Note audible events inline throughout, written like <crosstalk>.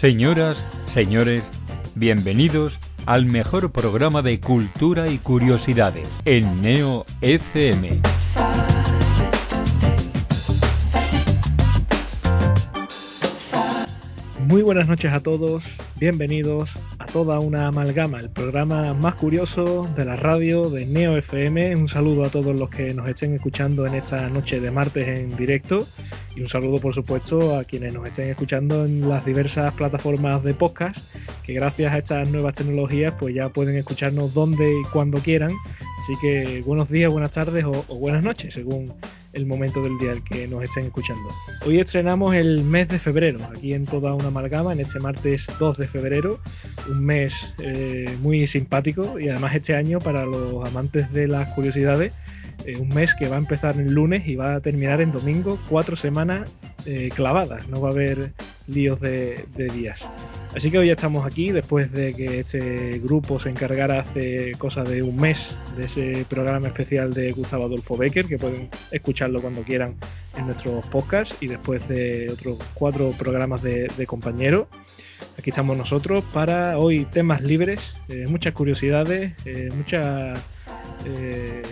Señoras, señores, bienvenidos al mejor programa de cultura y curiosidades en Neo FM. Muy buenas noches a todos, bienvenidos a toda una amalgama, el programa más curioso de la radio de Neo FM. Un saludo a todos los que nos estén escuchando en esta noche de martes en directo y un saludo por supuesto a quienes nos estén escuchando en las diversas plataformas de podcast que gracias a estas nuevas tecnologías pues ya pueden escucharnos donde y cuando quieran. Así que buenos días, buenas tardes o, o buenas noches según el momento del día al que nos estén escuchando. Hoy estrenamos el mes de febrero, aquí en toda una amalgama, en este martes 2 de febrero, un mes eh, muy simpático y además este año para los amantes de las curiosidades, eh, un mes que va a empezar el lunes y va a terminar en domingo, cuatro semanas eh, clavadas, no va a haber líos de, días. Así que hoy estamos aquí después de que este grupo se encargara hace cosa de un mes de ese programa especial de Gustavo Adolfo Becker, que pueden escucharlo cuando quieran en nuestros podcasts y después de otros cuatro programas de, de compañeros. Aquí estamos nosotros para hoy temas libres, eh, muchas curiosidades, eh, muchas eh,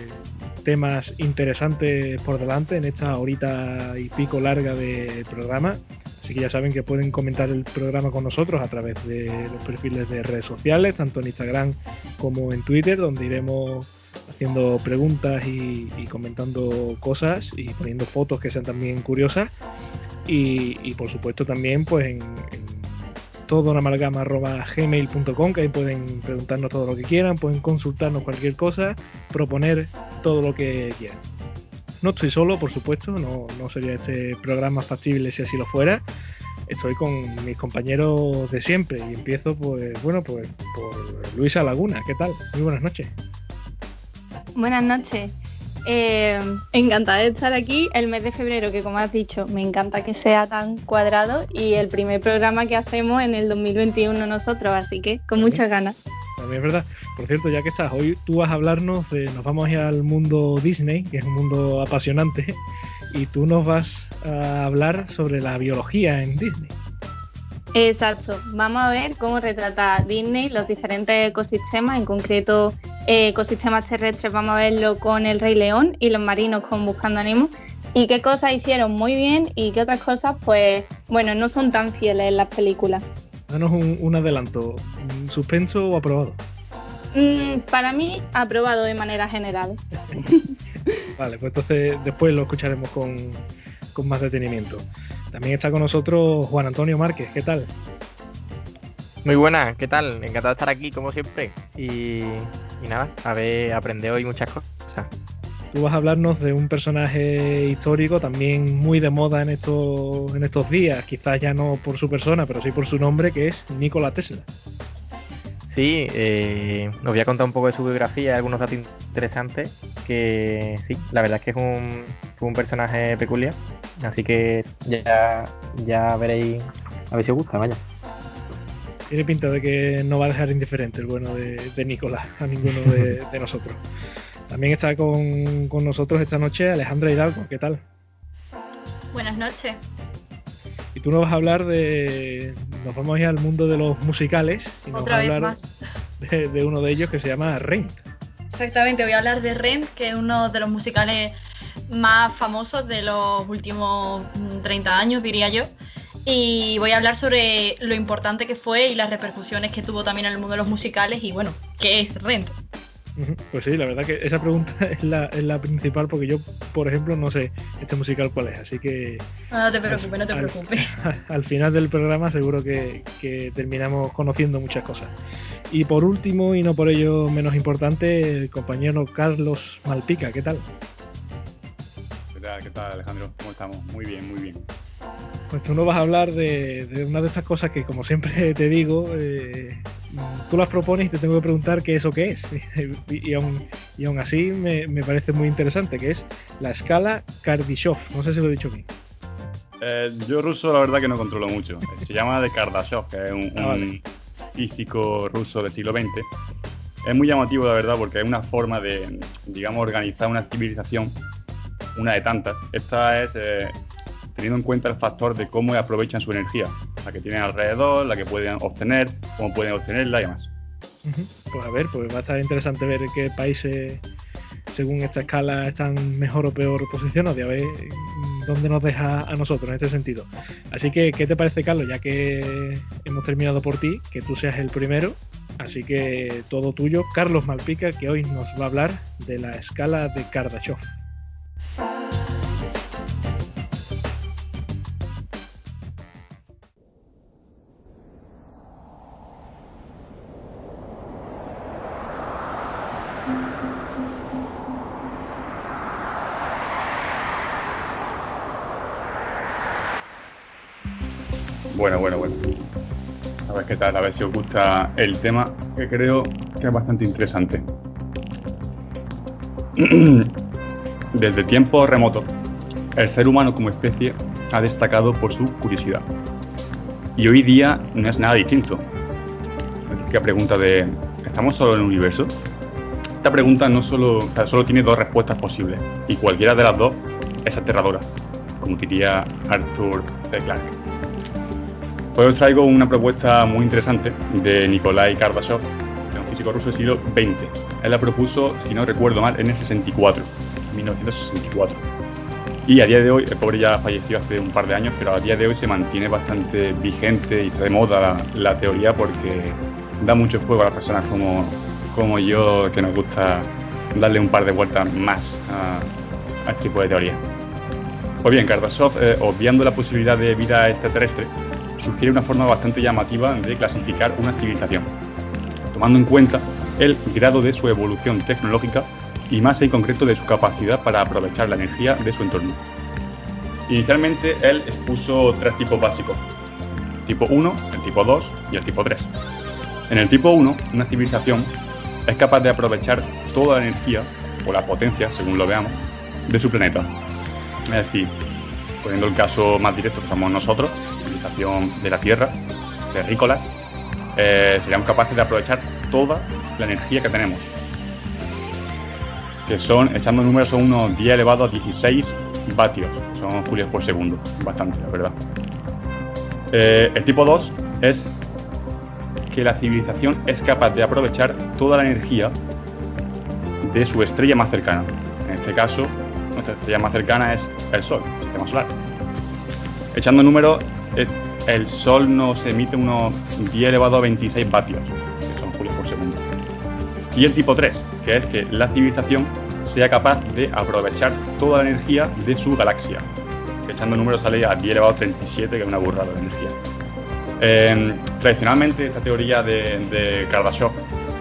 temas interesantes por delante en esta horita y pico larga de programa. Así que ya saben que pueden comentar el programa con nosotros a través de los perfiles de redes sociales, tanto en Instagram como en Twitter, donde iremos haciendo preguntas y, comentando cosas y poniendo fotos que sean también curiosas. Y, y por supuesto también pues en todo gmail.com que ahí pueden preguntarnos todo lo que quieran, pueden consultarnos cualquier cosa, proponer todo lo que quieran. No estoy solo, por supuesto, no, no sería este programa factible si así lo fuera. Estoy con mis compañeros de siempre y empiezo pues bueno pues por Luisa Laguna. ¿Qué tal? Muy buenas noches. Buenas noches. Eh, encantada de estar aquí el mes de febrero, que como has dicho, me encanta que sea tan cuadrado y el primer programa que hacemos en el 2021 nosotros, así que con muchas ganas. También es verdad. Por cierto, ya que estás, hoy tú vas a hablarnos de, nos vamos a ir al mundo Disney, que es un mundo apasionante, y tú nos vas a hablar sobre la biología en Disney. Exacto, vamos a ver cómo retrata Disney los diferentes ecosistemas, en concreto eh, ecosistemas terrestres vamos a verlo con el Rey León y los marinos con Buscando Nemo y qué cosas hicieron muy bien y qué otras cosas pues bueno no son tan fieles en las películas. Danos un, un adelanto, suspenso o aprobado. Mm, para mí aprobado de manera general. <laughs> vale, pues entonces después lo escucharemos con, con más detenimiento. También está con nosotros Juan Antonio Márquez, ¿qué tal? Muy buenas, ¿qué tal? Encantado de estar aquí como siempre. Y, y nada, a ver, aprender hoy muchas cosas. Tú vas a hablarnos de un personaje histórico también muy de moda en estos, en estos días, quizás ya no por su persona, pero sí por su nombre, que es Nikola Tesla. Sí, eh, os voy a contar un poco de su biografía, algunos datos interesantes, que sí, la verdad es que es un, fue un personaje peculiar, así que ya, ya veréis, a ver si os gusta, vaya. Tiene pinta de que no va a dejar indiferente el bueno de, de Nicolás a ninguno de, <laughs> de nosotros. También está con, con, nosotros esta noche Alejandra Hidalgo. ¿Qué tal? Buenas noches. Y tú nos vas a hablar de. Nos vamos a ir al mundo de los musicales. Y nos Otra vas a hablar más. De, de, uno de ellos que se llama Rent. Exactamente, voy a hablar de Rent, que es uno de los musicales más famosos de los últimos 30 años, diría yo y voy a hablar sobre lo importante que fue y las repercusiones que tuvo también en el mundo de los musicales y bueno, ¿qué es Rent? <laughs> Pues sí, la verdad que esa pregunta <laughs> es la, es la principal porque yo, por ejemplo, no sé este musical cuál es, así que... No, no te preocupes, al, no te preocupes. <laughs> Al, al, final del programa seguro que, que, terminamos conociendo muchas cosas. Y por último, y no por ello menos importante, el compañero Carlos Malpica, ¿qué tal? ¿Qué tal, qué tal Alejandro? ¿Cómo estamos? Muy bien, muy bien. Pues tú nos vas a hablar de, de, una de estas cosas que, como siempre <laughs> te digo, eh, tú las propones y te tengo que preguntar qué es o qué es. <laughs> y, y, aún, y aún así me, me, parece muy interesante, que es la escala Kardashev. No sé si lo he dicho bien. Eh, yo ruso la verdad que no controlo mucho. Se llama de Kardashev, que es un, ah, vale. un físico ruso del siglo XX. Es muy llamativo, la verdad, porque es una forma de, digamos, organizar una civilización, una de tantas. Esta es... Eh, teniendo en cuenta el factor de cómo aprovechan su energía. la que tienen alrededor, la que pueden obtener, cómo pueden obtenerla y demás. Pues a ver, pues va a estar interesante ver qué países, según esta escala, están mejor o peor posicionados y a ver dónde nos deja a nosotros en este sentido. Así que, ¿qué te parece, Carlos? Ya que hemos terminado por ti, que tú seas el primero. Así que todo tuyo, Carlos Malpica, que hoy nos va a hablar de la escala de Kardashev. Ver qué tal, a ver si os gusta el tema, que creo que es bastante interesante. <clears throat> Desde tiempos remotos, el ser humano como especie ha destacado por su curiosidad. Y hoy día no es nada distinto. La pregunta de ¿estamos solo en el universo? Esta pregunta no solo, o sea, solo tiene dos respuestas posibles, y cualquiera de las dos es aterradora, como diría Arthur C. Clarke. Hoy os traigo una propuesta muy interesante de Nikolai Kardashev, un físico ruso del siglo XX. Él la propuso, si no recuerdo mal, en el 64, 1964. Y a día de hoy, el pobre ya falleció hace un par de años, pero a día de hoy se mantiene bastante vigente y de moda la, la teoría porque da mucho juego a las personas como, como yo, que nos gusta darle un par de vueltas más a, a este tipo de teoría. Pues bien, Kardashev, eh, obviando la posibilidad de vida extraterrestre, sugiere una forma bastante llamativa de clasificar una civilización, tomando en cuenta el grado de su evolución tecnológica y más en concreto de su capacidad para aprovechar la energía de su entorno. Inicialmente él expuso tres tipos básicos, tipo 1, el tipo 2 y el tipo 3. En el tipo 1, una civilización es capaz de aprovechar toda la energía, o la potencia, según lo veamos, de su planeta. Es decir, poniendo el caso más directo somos nosotros, civilización de la Tierra, terrícolas, eh, seríamos capaces de aprovechar toda la energía que tenemos. Que son, echando números, son unos 10 elevado a 16 vatios. Son julios por segundo. Bastante, la verdad. Eh, el tipo 2 es que la civilización es capaz de aprovechar toda la energía de su estrella más cercana. En este caso, nuestra estrella más cercana es el Sol, el sistema solar. Echando números, el Sol nos emite unos 10 elevado a 26 vatios, que son julios por segundo. Y el tipo 3, que es que la civilización sea capaz de aprovechar toda la energía de su galaxia. Echando números sale a 10 elevado a 37, que es una burrada de energía. Eh, tradicionalmente, esta teoría de, de Kardashev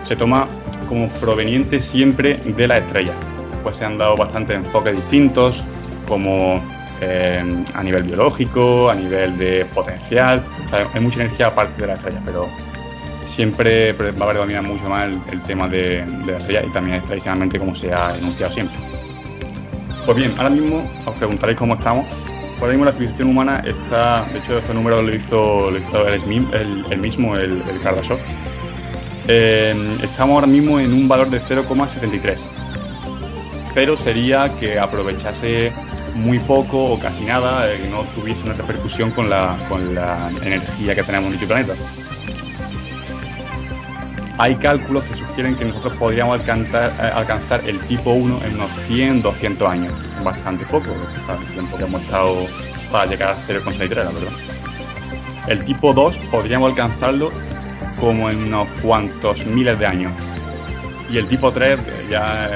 se toma como proveniente siempre de la estrella. Después se han dado bastantes enfoques distintos, como eh, a nivel biológico, a nivel de potencial. O sea, hay mucha energía aparte de la estrella, pero siempre va a predominar mucho más el, tema de, la estrella y también tradicionalmente como se ha enunciado siempre. Pues bien, ahora mismo os preguntaréis cómo estamos. Ahora mismo la civilización humana está, de hecho, estos números lo hizo, lo hizo el, mismo, el, el Kardashev. Eh, estamos ahora mismo en un valor de 0,73. Pero sería que aprovechase muy poco o casi nada, eh, no tuviese una repercusión con la, con la energía que tenemos en nuestro planeta. Hay cálculos que sugieren que nosotros podríamos alcanzar, eh, alcanzar el tipo 1 en unos 100, 200 años. Bastante poco, el tiempo que hemos estado para llegar a 0,63, la verdad. El tipo 2 podríamos alcanzarlo como en unos cuantos miles de años. Y el tipo 3, ya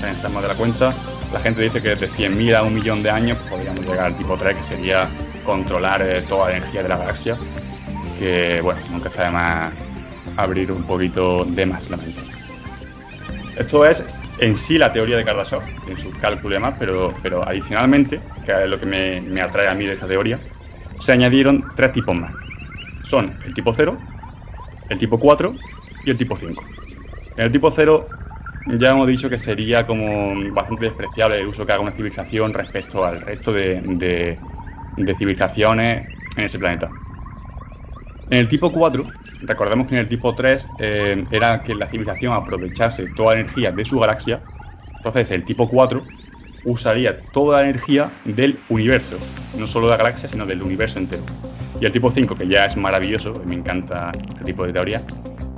pensamos de la cuenta, la gente dice que desde 100.000 a un millón de años podríamos llegar al tipo 3, que sería controlar eh, toda la energía de la galaxia. Que, bueno, nunca está de más abrir un poquito de más la mente. Esto es en sí la teoría de Kardashev, en sus cálculos y demás, pero, pero adicionalmente, que es lo que me, me atrae a mí de esta teoría, se añadieron tres tipos más. Son el tipo 0, el tipo 4 y el tipo 5. En el tipo 0 ya hemos dicho que sería como bastante despreciable el uso que haga una civilización respecto al resto de, civilizaciones en ese planeta. En el tipo 4, recordemos que en el tipo 3 eh, era que la civilización aprovechase toda la energía de su galaxia. Entonces el tipo 4 usaría toda la energía del universo, no solo de la galaxia, sino del universo entero. y el tipo 5, que ya es maravilloso, me encanta este tipo de teoría,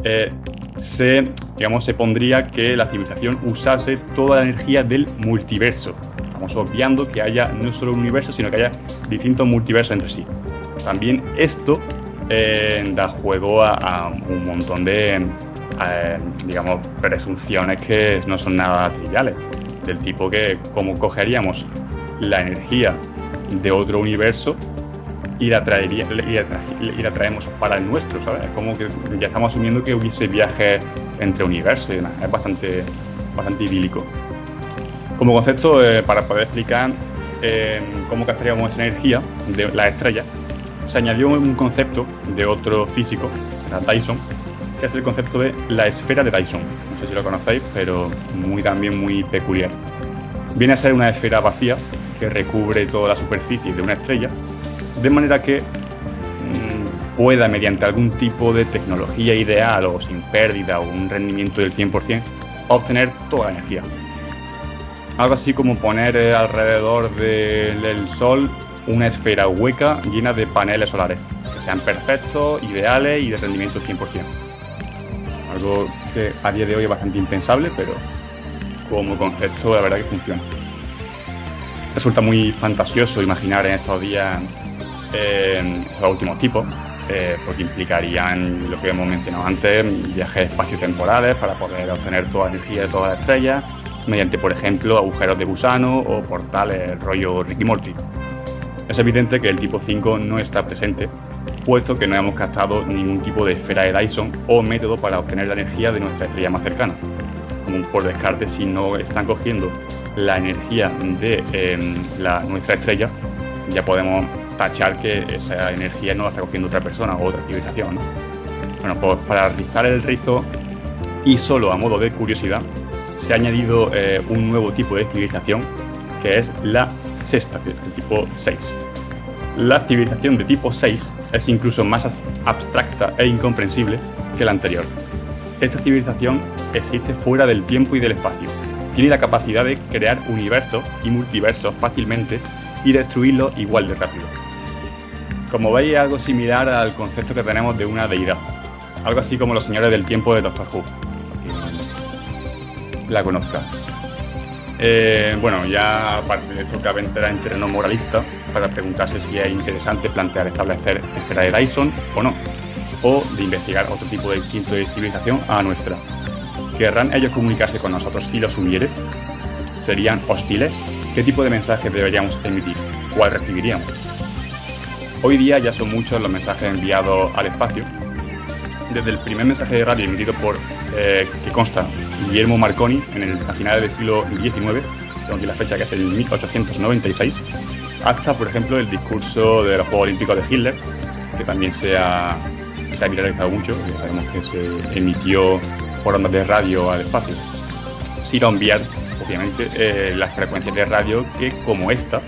eh, se, digamos, se pondría que la civilización usase toda la energía del multiverso. Estamos obviando que haya no solo un universo, sino que haya distintos multiversos entre sí. También esto eh, da juego a, un montón de, eh, digamos, presunciones que no son nada triviales. Del tipo que, como cogeríamos la energía de otro universo y la, traería, y la, traemos para el nuestro, ¿sabes? Como que ya estamos asumiendo que hubiese viajes entre universos y demás. Es bastante, bastante idílico. Como concepto, eh, para poder explicar eh, cómo captaríamos esa energía de la estrella, se añadió un concepto de otro físico, Dyson, que es el concepto de la esfera de Dyson. No sé si lo conocéis, pero muy también muy peculiar. Viene a ser una esfera vacía que recubre toda la superficie de una estrella de manera que mm, pueda, mediante algún tipo de tecnología ideal o sin pérdida o un rendimiento del 100%, obtener toda la energía. Algo así como poner eh, alrededor del Sol una esfera hueca llena de paneles solares, que sean perfectos, ideales y de rendimiento 100%. Algo que a día de hoy es bastante impensable, pero como concepto la verdad que funciona. Resulta muy fantasioso imaginar en estos días eh, esos últimos tipos, eh, porque implicarían lo que hemos mencionado antes, viajes espaciotemporales para poder obtener toda la energía de todas las estrellas, mediante, por ejemplo, agujeros de gusano o portales rollo Ricky Morty. Es evidente que el tipo 5 no está presente, puesto que no hemos captado ningún tipo de esfera de Dyson o método para obtener la energía de nuestra estrella más cercana. Como por descarte, si no están cogiendo la energía de eh, la, nuestra estrella, ya podemos tachar que esa energía no la está cogiendo otra persona o otra civilización. Bueno, pues para rizar el rizo y solo a modo de curiosidad, se ha añadido eh, un nuevo tipo de civilización que es la sexta, de tipo 6. La civilización de tipo 6 es incluso más abstracta e incomprensible que la anterior. Esta civilización existe fuera del tiempo y del espacio. Tiene la capacidad de crear universos y multiversos fácilmente y destruirlo igual de rápido. Como veis, algo similar al concepto que tenemos de una deidad. Algo así como los señores del tiempo de Doctor Who. La conozca. Eh, bueno, ya aparte de esto cabe entrar en terreno moralista para preguntarse si es interesante plantear establecer esfera de Dyson o no, o de investigar otro tipo de quinto de civilización a nuestra. ¿Querrán ellos comunicarse con nosotros si los hubiere? ¿Serían hostiles? ¿Qué tipo de mensaje deberíamos emitir? ¿Cuál recibiríamos? Hoy día ya son muchos los mensajes enviados al espacio. Desde el primer mensaje de radio emitido por, eh, que consta, Guillermo Marconi en el, a finales del siglo XIX, tengo la fecha que es el 1896, hasta, por ejemplo, el discurso de los Juegos Olímpicos de Hitler, que también se ha, se ha viralizado mucho, sabemos que se emitió por ondas de radio al espacio, sin enviar obviamente, eh, las frecuencias de radio que, como esta,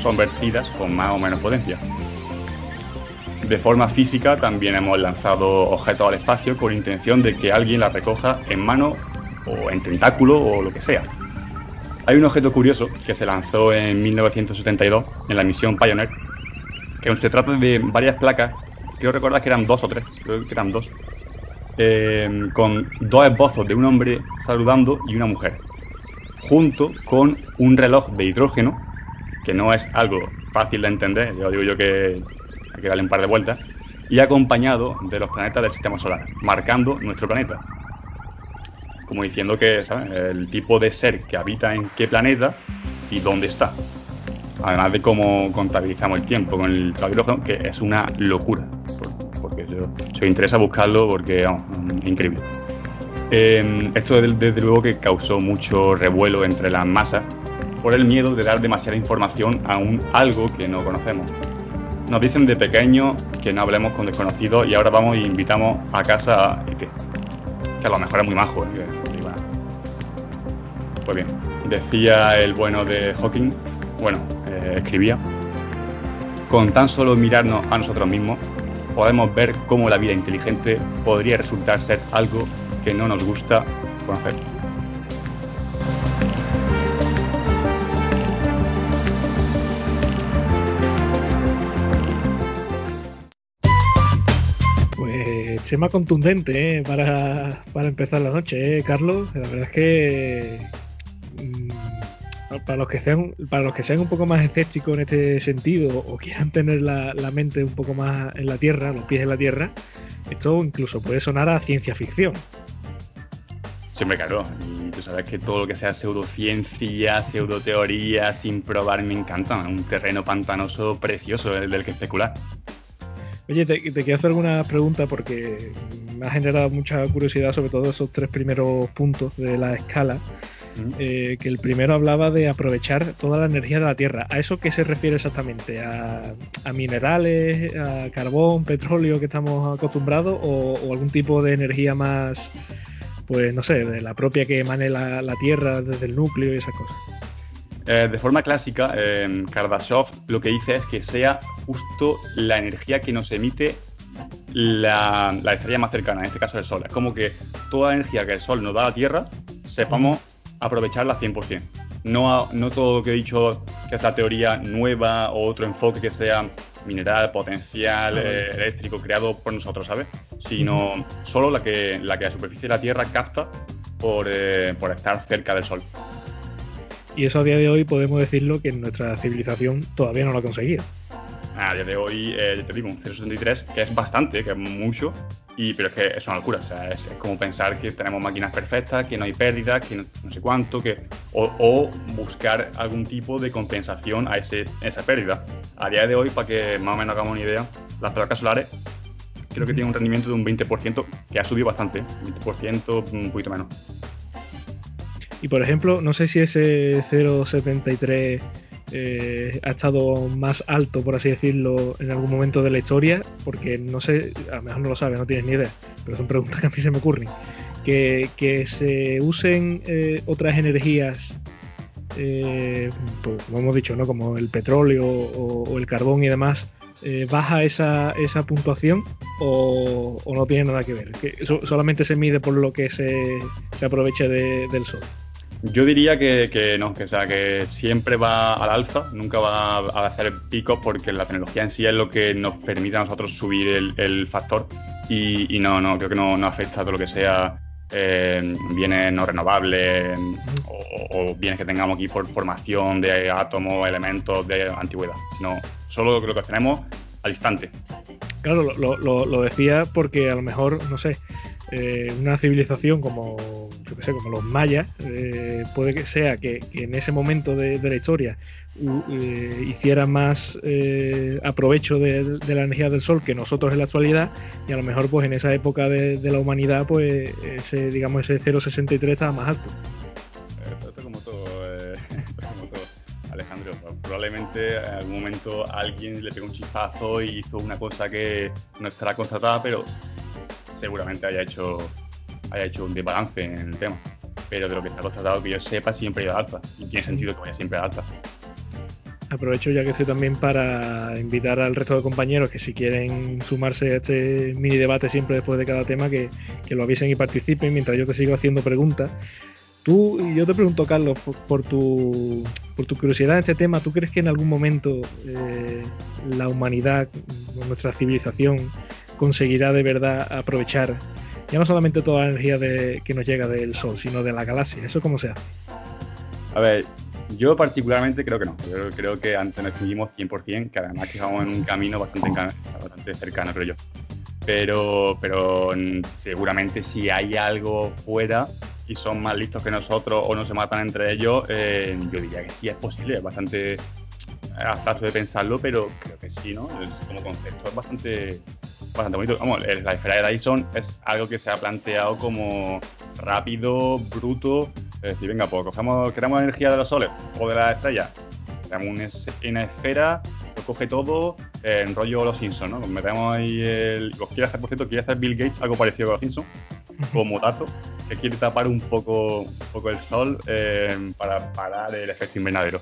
son vertidas con más o menos potencia. De forma física también hemos lanzado objetos al espacio con intención de que alguien la recoja en mano o en tentáculo o lo que sea. Hay un objeto curioso que se lanzó en 1972 en la misión Pioneer, que se trata de varias placas, creo recordar que eran dos o tres, creo que eran dos, eh, con dos esbozos de un hombre saludando y una mujer junto con un reloj de hidrógeno, que no es algo fácil de entender, yo digo yo que hay que darle un par de vueltas, y acompañado de los planetas del sistema solar, marcando nuestro planeta. Como diciendo que ¿sabes? el tipo de ser que habita en qué planeta y dónde está. Además de cómo contabilizamos el tiempo con el hidrógeno, que es una locura. Porque yo, se interesa buscarlo porque es increíble. Eh, esto desde luego que causó mucho revuelo entre las masas por el miedo de dar demasiada información a un algo que no conocemos. Nos dicen de pequeño que no hablemos con desconocidos y ahora vamos e invitamos a casa a que a lo mejor es muy majo. ¿eh? Pues bien, decía el bueno de Hawking, bueno, eh, escribía, con tan solo mirarnos a nosotros mismos, podemos ver cómo la vida inteligente podría resultar ser algo que no nos gusta conocer. Pues más contundente ¿eh? para, para, empezar la noche, ¿eh, Carlos. La verdad es que para los que sean para los que sean un poco más escépticos en este sentido o quieran tener la, la, mente un poco más en la tierra, los pies en la tierra, esto incluso puede sonar a ciencia ficción. Siempre claro, y tú sabes que todo lo que sea pseudociencia, pseudoteoría, sin probar, me encanta. Un terreno pantanoso precioso el del que especular. Oye, te, te, quiero hacer alguna pregunta porque me ha generado mucha curiosidad sobre todo esos tres primeros puntos de la escala. Eh, que el primero hablaba de aprovechar toda la energía de la Tierra. ¿A eso qué se refiere exactamente? ¿A, a minerales, a carbón, petróleo que estamos acostumbrados o, o, algún tipo de energía más, pues no sé, de la propia que emane la, la Tierra desde el núcleo y esas cosas? Eh, de forma clásica, eh, Kardashev lo que dice es que sea justo la energía que nos emite la, la, estrella más cercana, en este caso el Sol. Es como que toda la energía que el Sol nos da a la Tierra, sepamos aprovecharla 100%. No, no todo lo que he dicho que es la teoría nueva o otro enfoque que sea mineral, potencial, eh, eléctrico, creado por nosotros, ¿sabes? Sino solo la que, la que la superficie de la Tierra capta por, eh, por estar cerca del Sol. Y eso a día de hoy podemos decirlo que nuestra civilización todavía no lo ha conseguido. A día de hoy, eh, te digo, un 0,63, que es bastante, que es mucho, y, pero es que es una locura. O sea, es, como pensar que tenemos máquinas perfectas, que no hay pérdidas, que no, sé cuánto, que, o, o, buscar algún tipo de compensación a ese, esa pérdida. A día de hoy, para que más o menos hagamos una idea, las placas solares creo que tienen un rendimiento de un 20%, que ha subido bastante, 20%, un poquito menos. Y por ejemplo, no sé si ese 0,73 eh, ha estado más alto, por así decirlo, en algún momento de la historia, porque no sé, a lo mejor no lo sabes, no tienes ni idea, pero son preguntas que a mí se me ocurren. Que, se usen eh, otras energías, eh, pues, como hemos dicho, ¿no? como el petróleo o, el carbón y demás, baja esa, esa puntuación o, no tiene nada que ver? Que so, solamente se mide por lo que se, se aproveche de, del sol. Yo diría que, que, no, que, sea, que siempre va al alza, nunca va a hacer picos porque la tecnología en sí es lo que nos permite a nosotros subir el, factor y, y, no, no, creo que no, no afecta a todo lo que sea eh, bienes no renovables o, o, bienes que tengamos aquí por formación de átomos, elementos de antigüedad, sino solo lo que tenemos al instante. Claro, lo, lo, lo decía porque a lo mejor, no sé, eh, una civilización como, yo que sé, como los mayas, eh, puede que sea que, en ese momento de, la historia uh, eh, hiciera más eh, aprovecho de, la energía del sol que nosotros en la actualidad, y a lo mejor pues en esa época de, la humanidad, pues ese, digamos, ese 0,63 estaba más alto. Esto es como todo, <laughs> como todo. Alejandro, probablemente en algún momento alguien le pegó un chispazo y hizo una cosa que no estará constatada, pero seguramente haya hecho, haya hecho un desbalance en el tema. Pero de lo que está constatado que yo sepa, siempre ha ido alta. Y tiene sentido que vaya siempre alta. Aprovecho ya que estoy también para invitar al resto de compañeros que si quieren sumarse a este mini debate siempre después de cada tema, que, que lo avisen y participen mientras yo te sigo haciendo preguntas. Tú, y yo te pregunto, Carlos, por, por, tu, por tu curiosidad en este tema, ¿tú crees que en algún momento eh, la humanidad, nuestra civilización, conseguirá de verdad aprovechar ya no solamente toda la energía de, que nos llega del Sol, sino de la galaxia? ¿Eso cómo se hace? A ver, yo particularmente creo que no. Yo creo que antes nos extinguimos 100%, que además que vamos en un camino bastante, bastante cercano, creo yo. Pero, pero seguramente si hay algo fuera y son más listos que nosotros o no se matan entre ellos, eh, yo diría que sí es posible, es bastante abstracto de pensarlo, pero creo que sí, ¿no? Como concepto es bastante, bastante bonito. Vamos, la esfera de Dyson es algo que se ha planteado como rápido, bruto. Es decir, venga, pues cogemos, queremos energía de los soles o de las estrellas. Tenemos una esfera, lo coge todo, en rollo Los Simpsons, ¿no? metemos ahí el. Os quiere hacer, por cierto, quiere hacer Bill Gates algo parecido a Los Simpsons, como dato, que quiere tapar un poco, un poco el sol eh, para parar el efecto invernadero.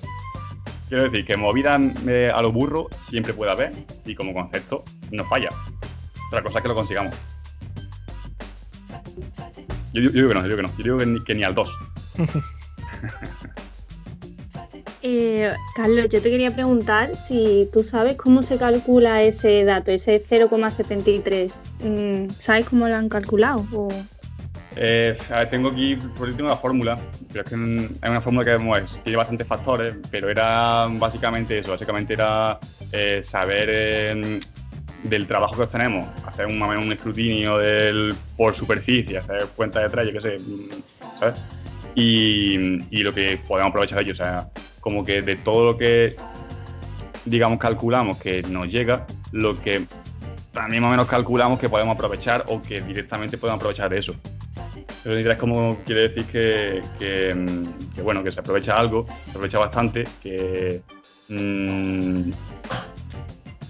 Quiero decir que movida eh, a lo burro siempre puede haber y como concepto no falla. Otra cosa es que lo consigamos. Yo, digo que no, yo digo que no. Yo digo que ni, al 2. <laughs> eh, Carlos, yo te quería preguntar si tú sabes cómo se calcula ese dato, ese 0,73. mm, ¿sabes cómo lo han calculado? Eh, tengo aquí por último la fórmula, pero es que hay una fórmula que tiene bastantes factores, pero era básicamente eso, básicamente era eh, saber eh, del trabajo que obtenemos, hacer un, escrutinio del, por superficie, hacer cuenta de yo qué sé, ¿sabes? Y, y, lo que podemos aprovechar de ello, o sea, como que de todo lo que, digamos, calculamos que nos llega, lo que también más o menos calculamos que podemos aprovechar o que directamente podemos aprovechar de eso. Eso es como quiere decir que, que, bueno, que se aprovecha algo, se aprovecha bastante, que mmm,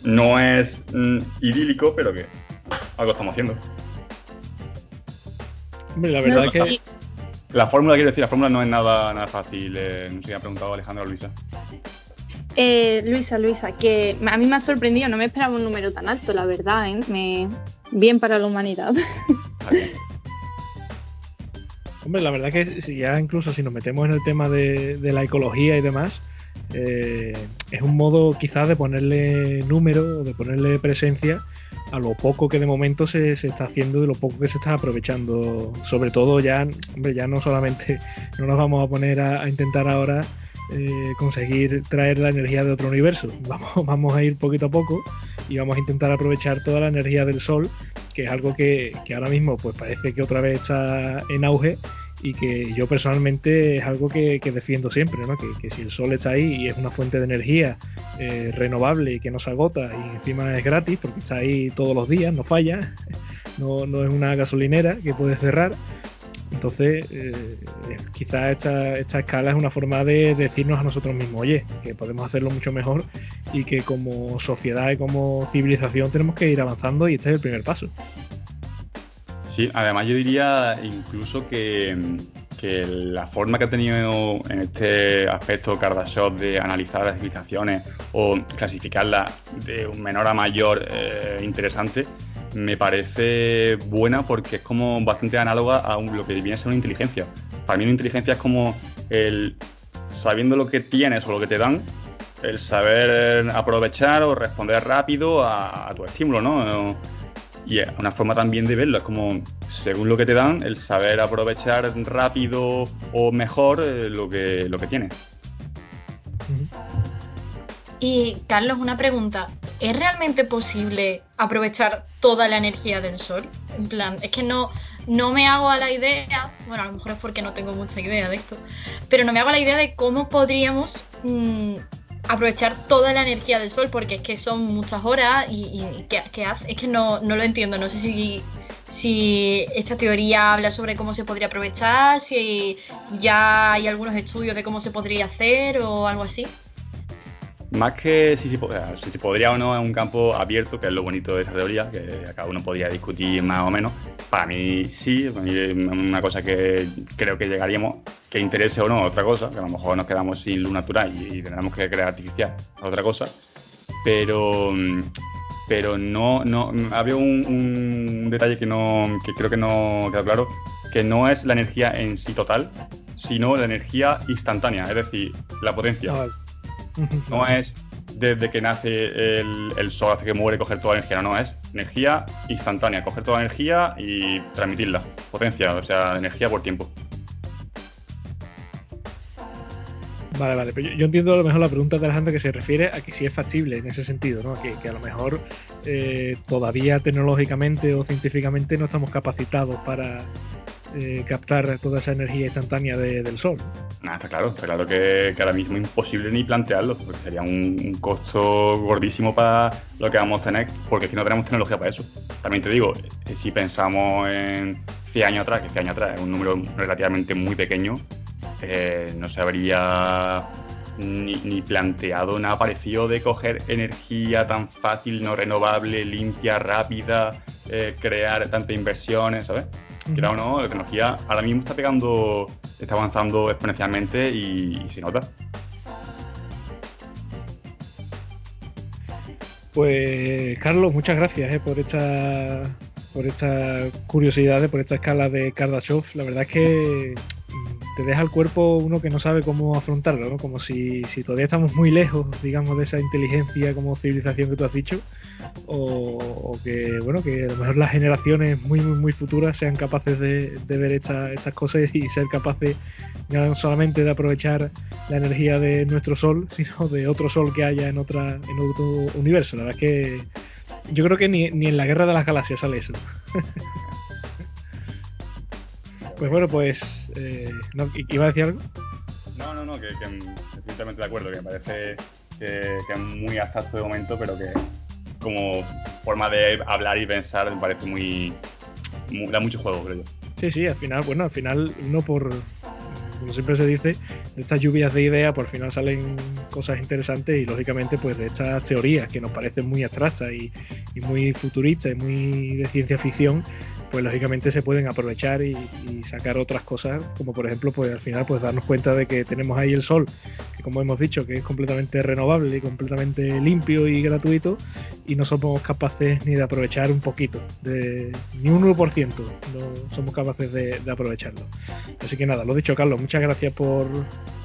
no es mm, idílico, pero que algo estamos haciendo. la verdad es que... La fórmula, quiero decir, la fórmula no es nada, nada fácil. Eh, no sé si ha preguntado Alejandro o Luisa. Eh, Luisa, Luisa, que a mí me ha sorprendido, no me esperaba un número tan alto, la verdad, ¿eh? me... bien para la humanidad. Hombre, la verdad que si ya incluso si nos metemos en el tema de, la ecología y demás, eh, es un modo quizás de ponerle número o de ponerle presencia a lo poco que de momento se, está haciendo y lo poco que se está aprovechando. Sobre todo ya, hombre, ya no solamente no nos vamos a poner a, intentar ahora eh, conseguir traer la energía de otro universo. Vamos, <laughs> vamos a ir poquito a poco y vamos a intentar aprovechar toda la energía del sol, que es algo que, que ahora mismo pues parece que otra vez está en auge y que yo personalmente es algo que, defiendo siempre, ¿no? que, si el sol está ahí y es una fuente de energía eh, renovable y que no se agota y encima es gratis porque está ahí todos los días, no falla, <laughs> no, no es una gasolinera que puede cerrar, entonces eh, quizás esta, esta, escala es una forma de decirnos a nosotros mismos, oye, que podemos hacerlo mucho mejor y que como sociedad y como civilización tenemos que ir avanzando y este es el primer paso. Sí, además yo diría incluso que, la forma que ha tenido en este aspecto Kardashev de analizar las civilizaciones o clasificarlas de un menor a mayor eh, interesante, me parece buena porque es como bastante análoga a lo que viene a ser una inteligencia. Para mí una inteligencia es como el sabiendo lo que tienes o lo que te dan, el saber aprovechar o responder rápido a, tu estímulo, ¿no? Y es una forma también de verlo, es como, según lo que te dan, el saber aprovechar rápido o mejor eh, lo, que, lo que tienes. Y Carlos, una pregunta. ¿Es realmente posible aprovechar toda la energía del sol? En plan, es que no, no me hago a la idea, bueno, a lo mejor es porque no tengo mucha idea de esto, pero no me hago a la idea de cómo podríamos mm, aprovechar toda la energía del sol, porque es que son muchas horas y, ¿qué, hace? Es que no, no, lo entiendo, no sé si, si esta teoría habla sobre cómo se podría aprovechar, si ya hay algunos estudios de cómo se podría hacer o algo así. Más que si, si, podría o no es un campo abierto, que es lo bonito de esta teoría, que cada uno podría discutir más o menos. Para mí sí, una cosa que creo que llegaríamos, que interese o no, otra cosa, que a lo mejor nos quedamos sin luz natural y, tendremos que crear artificial, otra cosa. Pero, pero no, no, había un, detalle que, no, que creo que no queda claro, que no es la energía en sí total, sino la energía instantánea, es decir, la potencia. Ah, no es desde que nace el, sol hasta que muere coger toda la energía, no, no, es energía instantánea, coger toda la energía y transmitirla, potencia, o sea, energía por tiempo. Vale, vale, pero yo, entiendo a lo mejor la pregunta de Alejandro que se refiere a que si es factible en ese sentido, ¿no? Que, que a lo mejor eh, todavía tecnológicamente o científicamente no estamos capacitados para eh, captar toda esa energía instantánea del sol. Nada, está claro, está claro que, ahora mismo es imposible ni plantearlo, porque sería un, costo gordísimo para lo que vamos a tener, porque aquí no tenemos tecnología para eso. También te digo, eh, si pensamos en 100 años atrás, que 100 años atrás es un número relativamente muy pequeño, eh, no se habría ni, ni, planteado nada parecido de coger energía tan fácil, no renovable, limpia, rápida, crear tantas inversiones, ¿sabes? Quiera o no, la tecnología ahora mismo está pegando, está avanzando exponencialmente y, se nota. Pues Carlos, muchas gracias eh, por esta por estas curiosidades, por esta escala de Kardashev. La verdad es que te deja el cuerpo uno que no sabe cómo afrontarlo, ¿no? Como si, todavía estamos muy lejos, digamos, de esa inteligencia como civilización que tú has dicho o, que bueno que a lo mejor las generaciones muy muy muy futuras sean capaces de, ver estas cosas y ser capaces no solamente de aprovechar la energía de nuestro sol <laughs> sino de otro sol que haya en otra en otro universo la verdad es que yo creo que ni, ni en la guerra de las galaxias sale eso <laughs> pues bueno pues eh, iba a decir algo no no no que, que de acuerdo que me parece que, que es muy abstracto de momento pero que como forma de hablar y pensar me parece muy, da mucho juego, creo yo. Sí, sí, al final, bueno, al final uno por, como siempre se dice, de estas lluvias de ideas, por final salen cosas interesantes y lógicamente pues de estas teorías que nos parecen muy abstractas y, y muy futuristas y muy de ciencia ficción, pues lógicamente se pueden aprovechar y, sacar otras cosas, como por ejemplo, pues al final pues darnos cuenta de que tenemos ahí el sol, que como hemos dicho, que es completamente renovable y completamente limpio y gratuito, y no somos capaces ni de aprovechar un poquito, de, ni un 1%, no somos capaces de, aprovecharlo. Así que nada, lo dicho Carlos, muchas gracias por,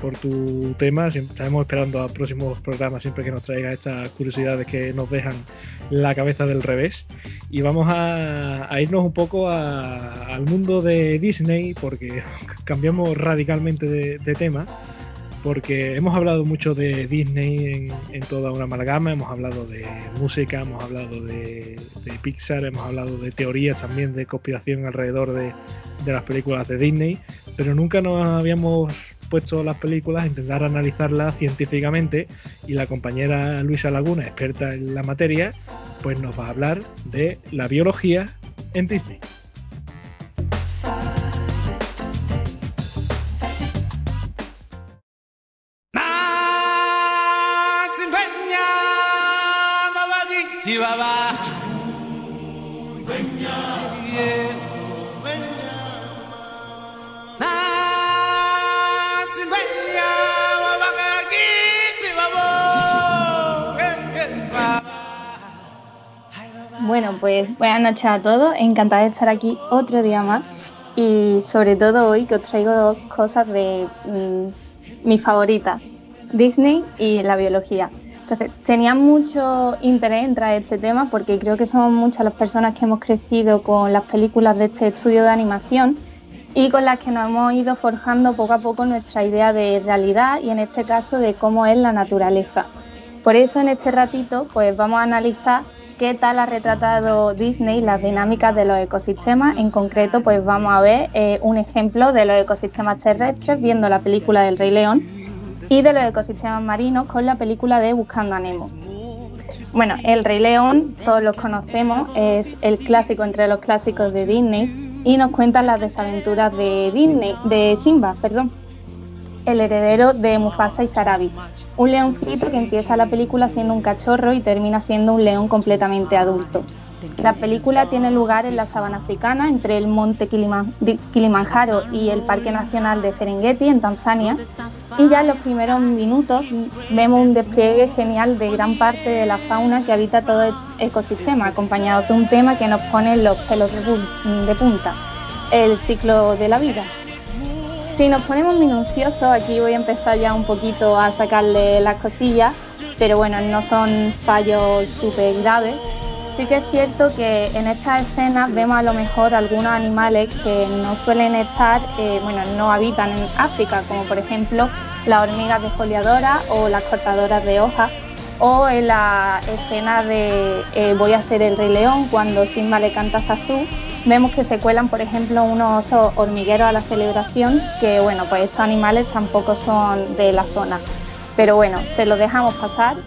por tu tema, estaremos esperando a próximos programas siempre que nos traiga estas curiosidades que nos dejan la cabeza del revés. Y vamos a, irnos un poco al mundo de Disney, porque <laughs> cambiamos radicalmente de, tema, porque hemos hablado mucho de Disney en, toda una amalgama, hemos hablado de música, hemos hablado de, Pixar, hemos hablado de teorías también de conspiración alrededor de, de las películas de Disney, pero nunca nos habíamos puesto las películas a intentar analizarlas científicamente y la compañera Luisa Laguna, experta en la materia, pues nos va a hablar de la biología en Disney. Pues buenas noches a todos. Encantada de estar aquí otro día más. Y sobre todo hoy que os traigo dos cosas de mm, mi favorita, Disney y la biología. Entonces, tenía mucho interés en traer este tema porque creo que somos muchas las personas que hemos crecido con las películas de este estudio de animación y con las que nos hemos ido forjando poco a poco nuestra idea de realidad y en este caso de cómo es la naturaleza. Por eso en este ratito pues vamos a analizar qué tal ha retratado Disney las dinámicas de los ecosistemas. En concreto, pues vamos a ver eh, un ejemplo de los ecosistemas terrestres viendo la película del Rey León y de los ecosistemas marinos con la película de Buscando a Nemo. Bueno, el Rey León, todos los conocemos, es el clásico entre los clásicos de Disney y nos cuenta las desaventuras de Disney, de Simba, perdón el heredero de Mufasa y Sarabi, un leoncito que empieza la película siendo un cachorro y termina siendo un león completamente adulto. La película tiene lugar en la sabana africana, entre el monte Kilimanjaro y el Parque Nacional de Serengeti, en Tanzania, y ya en los primeros minutos vemos un despliegue genial de gran parte de la fauna que habita todo el ecosistema, acompañado de un tema que nos pone los pelos de punta, el ciclo de la vida. Si nos ponemos minuciosos, aquí voy a empezar ya un poquito a sacarle las cosillas, pero bueno, no son fallos súper graves. Sí que es cierto que en estas escenas vemos a lo mejor algunos animales que no suelen estar, eh, bueno, no habitan en África, como por ejemplo las hormigas defoliadoras o las cortadoras de hojas, o en la escena de eh, Voy a ser el Rey León cuando Simba le canta a Zazú Vemos que se cuelan, por ejemplo, unos hormigueros a la celebración, que bueno, pues estos animales tampoco son de la zona. Pero bueno, se lo dejamos pasar.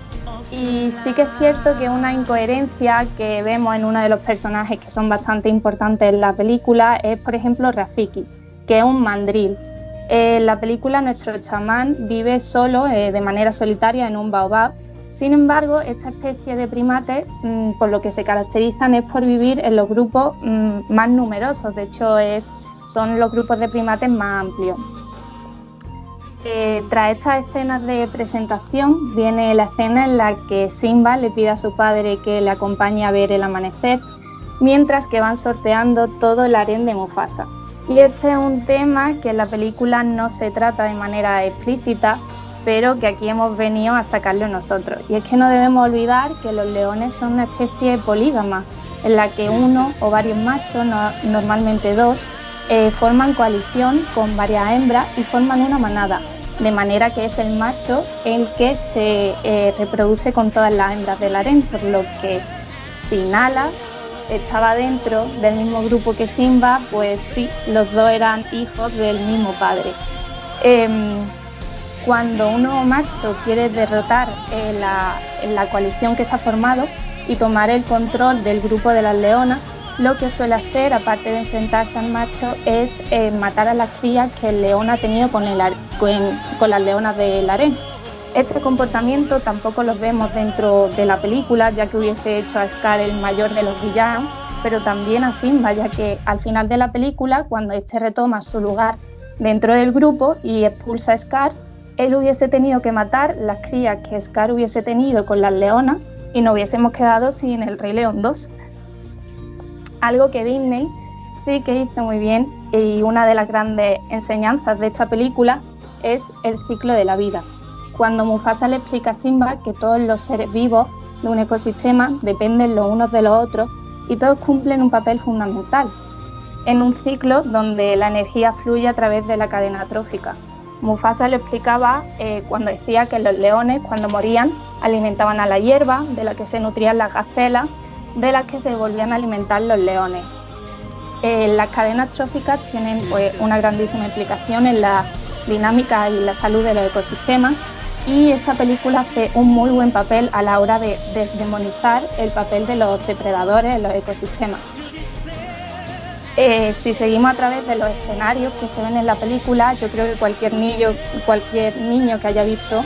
Y sí que es cierto que una incoherencia que vemos en uno de los personajes que son bastante importantes en la película es, por ejemplo, Rafiki, que es un mandril. En la película nuestro chamán vive solo, eh, de manera solitaria, en un baobab sin embargo, esta especie de primates, mm, por lo que se caracterizan es por vivir en los grupos mm, más numerosos, de hecho son los grupos de primates más amplios. Eh, tras estas escenas de presentación viene la escena en la que Simba le pide a su padre que le acompañe a ver el amanecer, mientras que van sorteando todo el harén de Mufasa. Y este es un tema que en la película no se trata de manera explícita, pero que aquí hemos venido a sacarlo nosotros. Y es que no debemos olvidar que los leones son una especie polígama, en la que uno o varios machos, normalmente dos, eh, forman coalición con varias hembras y forman una manada, de manera que es el macho el que se eh, reproduce con todas las hembras del harén, por lo que si Nala estaba dentro del mismo grupo que Simba, pues sí, los dos eran hijos del mismo padre. Em, cuando uno macho quiere derrotar en la, coalición que se ha formado y tomar el control del grupo de las leonas, lo que suele hacer, aparte de enfrentarse al macho, es eh, matar a las crías que el león ha tenido con, con, las leonas del harén. Este comportamiento tampoco lo vemos dentro de la película, ya que hubiese hecho a Scar el mayor de los villanos, pero también a Simba, ya que al final de la película, cuando este retoma su lugar dentro del grupo y expulsa a Scar, él hubiese tenido que matar las crías que Scar hubiese tenido con las leonas y nos hubiésemos quedado sin el Rey León 2. Algo que Disney sí que hizo muy bien y una de las grandes enseñanzas de esta película es el ciclo de la vida. Cuando Mufasa le explica a Simba que todos los seres vivos de un ecosistema dependen los unos de los otros y todos cumplen un papel fundamental en un ciclo donde la energía fluye a través de la cadena trófica. Mufasa lo explicaba eh, cuando decía que los leones, cuando morían, alimentaban a la hierba, de la que se nutrían las gacelas, de las que se volvían a alimentar los leones. Eh, las cadenas tróficas tienen pues, una grandísima implicación en la dinámica y la salud de los ecosistemas y esta película hace un muy buen papel a la hora de desdemonizar el papel de los depredadores en los ecosistemas. Eh, si seguimos a través de los escenarios que se ven en la película, yo creo que cualquier niño, cualquier niño que haya visto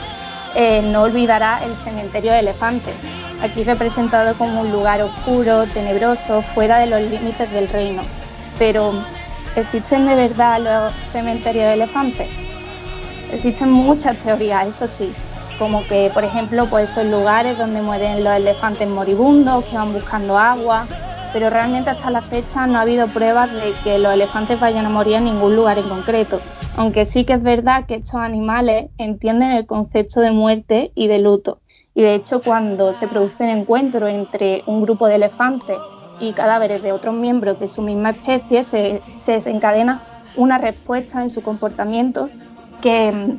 eh, no olvidará el cementerio de elefantes, aquí representado como un lugar oscuro, tenebroso, fuera de los límites del reino. Pero, ¿existen de verdad los cementerios de elefantes? Existen muchas teorías, eso sí, como que, por ejemplo, pues esos lugares donde mueren los elefantes moribundos, que van buscando agua, pero realmente hasta la fecha no ha habido pruebas de que los elefantes vayan a morir en ningún lugar en concreto, aunque sí que es verdad que estos animales entienden el concepto de muerte y de luto. Y de hecho cuando se produce un encuentro entre un grupo de elefantes y cadáveres de otros miembros de su misma especie, se, desencadena una respuesta en su comportamiento que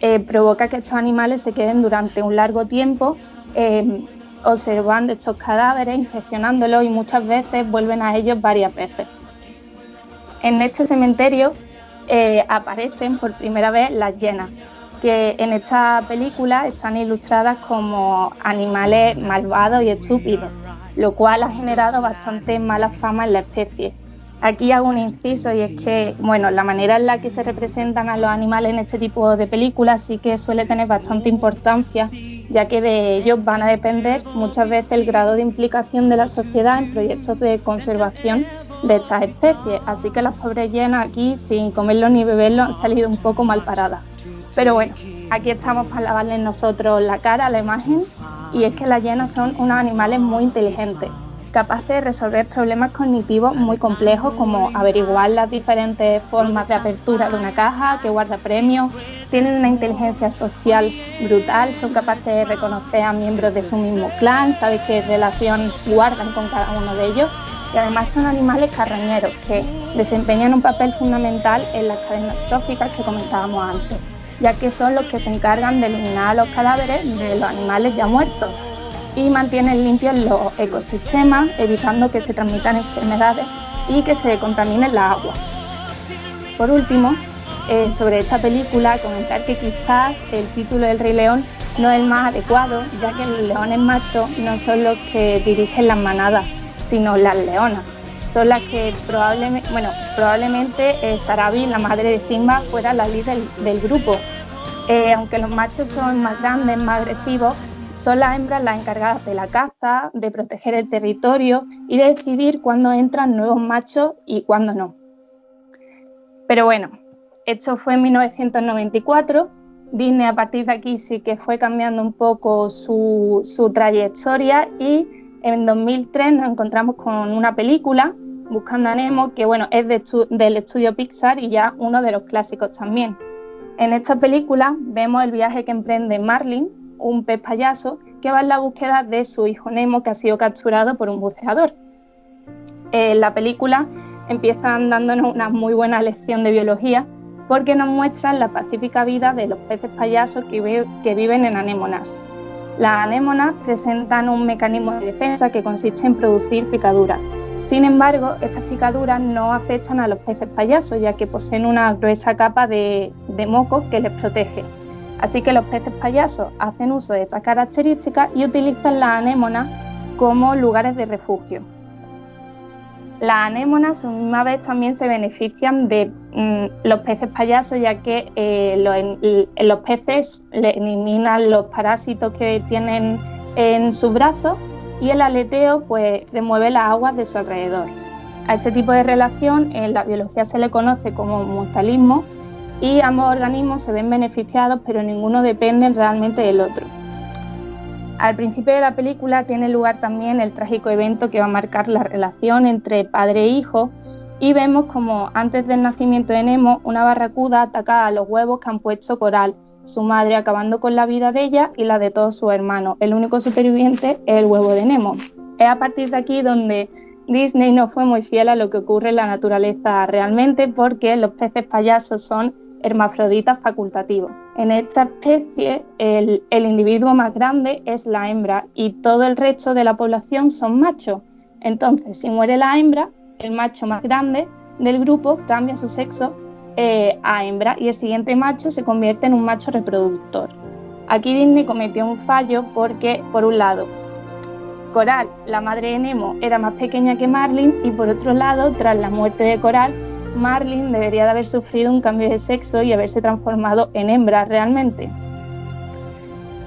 eh, provoca que estos animales se queden durante un largo tiempo eh, observando estos cadáveres, inspeccionándolos y muchas veces vuelven a ellos varias veces. En este cementerio eh, aparecen por primera vez las llenas, que en esta película están ilustradas como animales malvados y estúpidos, lo cual ha generado bastante mala fama en la especie. Aquí hago un inciso y es que, bueno, la manera en la que se representan a los animales en este tipo de películas sí que suele tener bastante importancia ya que de ellos van a depender muchas veces el grado de implicación de la sociedad en proyectos de conservación de estas especies. Así que las pobres llenas aquí, sin comerlo ni beberlo, han salido un poco mal paradas. Pero bueno, aquí estamos para lavarles nosotros la cara la imagen y es que las llenas son unos animales muy inteligentes capaz de resolver problemas cognitivos muy complejos como averiguar las diferentes formas de apertura de una caja que guarda premios, tienen una inteligencia social brutal, son capaces de reconocer a miembros de su mismo clan, saben qué relación guardan con cada uno de ellos. Y además son animales carroñeros que desempeñan un papel fundamental en las cadenas tróficas que comentábamos antes, ya que son los que se encargan de eliminar los cadáveres de los animales ya muertos y mantienen limpios los ecosistemas, evitando que se transmitan enfermedades y que se contamine la agua. Por último, eh, sobre esta película, comentar que quizás el título del Rey León no es el más adecuado, ya que los leones machos no son los que dirigen las manadas, sino las leonas. Son las que probablemente, bueno, probablemente eh, Sarabi, la madre de Simba, fuera la líder del, grupo. Eh, aunque los machos son más grandes, más agresivos, son las hembras las encargadas de la caza, de proteger el territorio y de decidir cuándo entran nuevos machos y cuándo no. Pero bueno, esto fue en 1994. Disney a partir de aquí sí que fue cambiando un poco su, trayectoria y en 2003 nos encontramos con una película, Buscando a Nemo, que bueno, es del estudio Pixar y ya uno de los clásicos también. En esta película vemos el viaje que emprende Marlin, un pez payaso, que va en la búsqueda de su hijo Nemo que ha sido capturado por un buceador. En la película empiezan dándonos una muy buena lección de biología porque nos muestran la pacífica vida de los peces payasos que, viven en anémonas. Las anémonas presentan un mecanismo de defensa que consiste en producir picaduras. Sin embargo, estas picaduras no afectan a los peces payasos, ya que poseen una gruesa capa de, moco que les protege. Así que los peces payasos hacen uso de estas características y utilizan las anémonas como lugares de refugio. Las anémonas a vez también se benefician de mm, los peces payasos ya que eh, los peces le eliminan los parásitos que tienen en sus brazos y el aleteo pues remueve las aguas de su alrededor. A este tipo de relación en la biología se le conoce como mutualismo y ambos organismos se ven beneficiados pero ninguno depende realmente del otro. Al principio de la película tiene lugar también el trágico evento que va a marcar la relación entre padre e hijo y vemos como antes del nacimiento de Nemo una barracuda ataca a los huevos que han puesto Coral, su madre acabando con la vida de ella y la de todos sus hermanos. El único superviviente es el huevo de Nemo. Es a partir de aquí donde Disney no fue muy fiel a lo que ocurre en la naturaleza realmente porque los peces payasos son hermafroditas facultativos. En esta especie, el, individuo más grande es la hembra y todo el resto de la población son machos. Entonces, si muere la hembra, el macho más grande del grupo cambia su sexo eh, a hembra y el siguiente macho se convierte en un macho reproductor. Aquí Disney cometió un fallo porque, por un lado, Coral, la madre de Nemo, era más pequeña que Marlin y por otro lado, tras la muerte de Coral, Marlin debería de haber sufrido un cambio de sexo y haberse transformado en hembra realmente.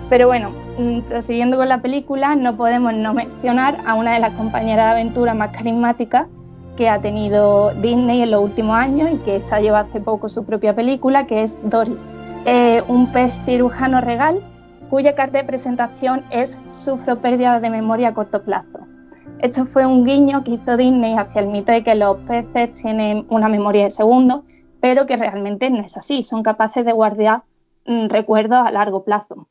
Pero bueno, mm, prosiguiendo con la película, no podemos no mencionar a una de las compañeras de aventura más carismáticas que ha tenido Disney en los últimos años y que se ha llevado hace poco su propia película, que es Dory, un pez cirujano regal cuya carta de presentación es Sufro pérdida de memoria a corto plazo. Esto fue un guiño que hizo Disney hacia el mito de que los peces tienen una memoria de segundos, pero que realmente no es así, son capaces de guardar mm, recuerdos a largo plazo.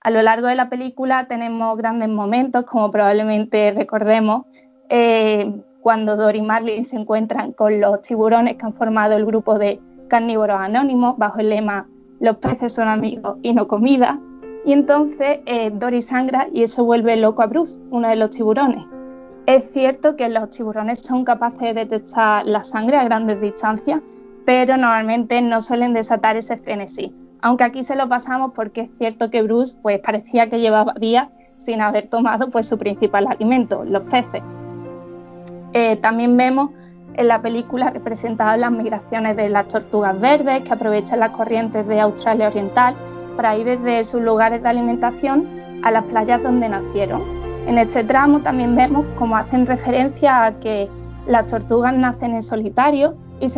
A lo largo de la película tenemos grandes momentos, como probablemente recordemos, eh, cuando Dory y Marlin se encuentran con los tiburones que han formado el grupo de carnívoros anónimos bajo el lema Los peces son amigos y no comida, y entonces eh, Dory sangra y eso vuelve loco a Bruce, uno de los tiburones. Es cierto que los tiburones son capaces de detectar la sangre a grandes distancias, pero normalmente no suelen desatar ese frenesí. Aunque aquí se lo pasamos porque es cierto que Bruce pues, parecía que llevaba días sin haber tomado pues, su principal alimento, los peces. Eh, también vemos en la película representadas las migraciones de las tortugas verdes que aprovechan las corrientes de Australia Oriental para ir desde sus lugares de alimentación a las playas donde nacieron. En este tramo también vemos cómo hacen referencia a que las tortugas nacen en solitario y,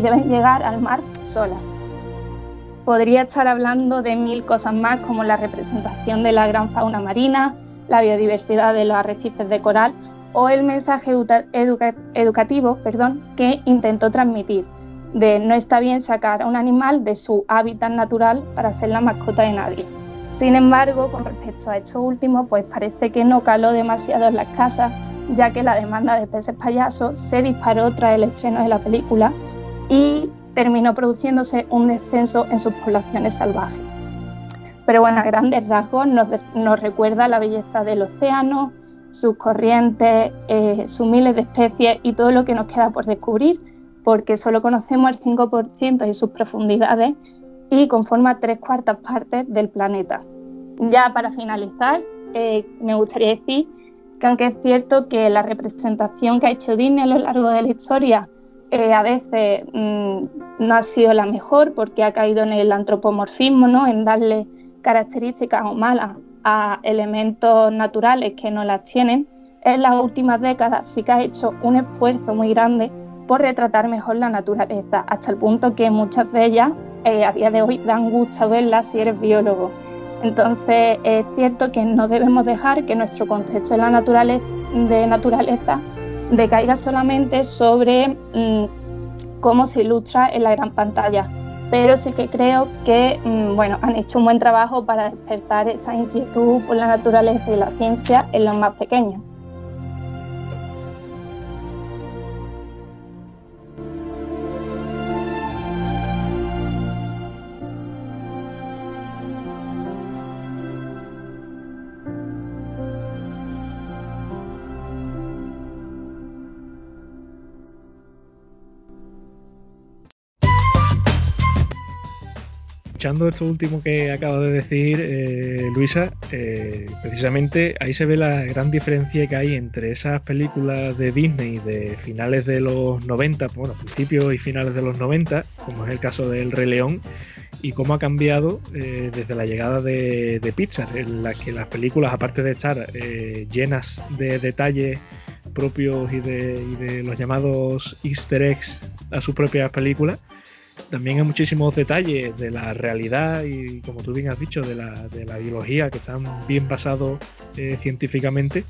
deben llegar al mar solas. Podría estar hablando de mil cosas más como la representación de la gran fauna marina, la biodiversidad de los arrecifes de coral o el mensaje educativo que intentó transmitir, de no está bien sacar a un animal de su hábitat natural para ser la mascota de nadie. Sin embargo, con respecto a esto último, pues parece que no caló demasiado en las casas, ya que la demanda de peces payasos se disparó tras el estreno de la película y terminó produciéndose un descenso en sus poblaciones salvajes. Pero bueno, a grandes rasgos nos, recuerda la belleza del océano, sus corrientes, eh, sus miles de especies y todo lo que nos queda por descubrir porque solo conocemos el 5% de sus profundidades y conforma tres cuartas partes del planeta. Ya para finalizar, eh, me gustaría decir que aunque es cierto que la representación que ha hecho Disney a lo largo de la historia eh, a veces mm, no ha sido la mejor porque ha caído en el antropomorfismo, ¿no? en darle características o malas a elementos naturales que no las tienen, en las últimas décadas sí que ha hecho un esfuerzo muy grande por retratar mejor la naturaleza, hasta el punto que muchas de ellas eh, a día de hoy dan gusto verlas si eres biólogo. Entonces es cierto que no debemos dejar que nuestro concepto de naturaleza decaiga solamente sobre mm, cómo se ilustra en la gran pantalla. pero sí que creo que mm, bueno, han hecho un buen trabajo para despertar esa inquietud por la naturaleza y la ciencia en los más pequeños. Escuchando esto último que acaba de decir eh, Luisa, eh, precisamente ahí se ve la gran diferencia que hay entre esas películas de Disney de finales de los 90, bueno, principios y finales de los 90, como es el caso del Rey León, y cómo ha cambiado eh, desde la llegada de, Pixar, en la que las películas, aparte de estar llenas de detalles propios y de, y de los llamados easter eggs a sus propias películas, también hay muchísimos detalles de la realidad y, como tú bien has dicho, de la, de la biología que están bien basados eh, científicamente,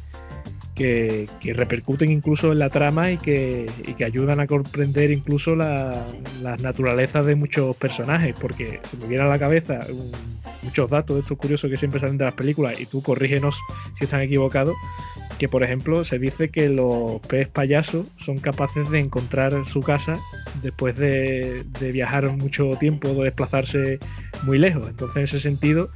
que, repercuten incluso en la trama y que, que ayudan a comprender incluso las naturalezas de muchos personajes, porque se me viene a la cabeza muchos datos de estos curiosos que siempre salen de las películas y tú corrígenos si están equivocados que por ejemplo se dice que los pez payasos son capaces de encontrar su casa después de, viajar mucho tiempo o de desplazarse muy lejos. Entonces en ese sentido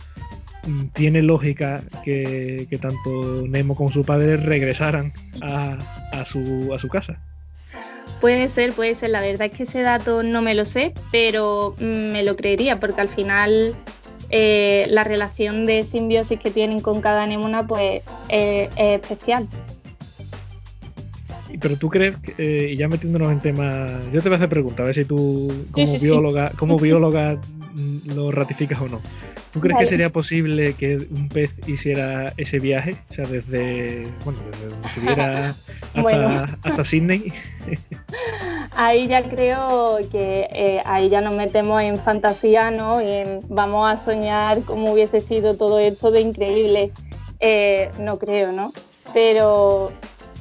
tiene lógica que, tanto Nemo como su padre regresaran a, su, a su casa. Puede ser, puede ser. La verdad es que ese dato no me lo sé, pero mm, me lo creería porque al final eh, la relación de simbiosis que tienen con cada anémona pues es especial. Pero tú crees, eh, y ya metiéndonos en temas, yo te voy a hacer preguntas, a ver si tú como bióloga, como <laughs> bióloga lo ratificas o no. ¿Tú crees que sería posible que un pez hiciera ese viaje? O sea, desde, bueno, desde donde estuviera <laughs> hasta, hasta Sydney. <laughs> ahí ya creo que eh, ahí ya nos metemos en fantasía, ¿no? Y vamos a soñar cómo hubiese sido todo esto de increíble. Eh, no creo, ¿no? Pero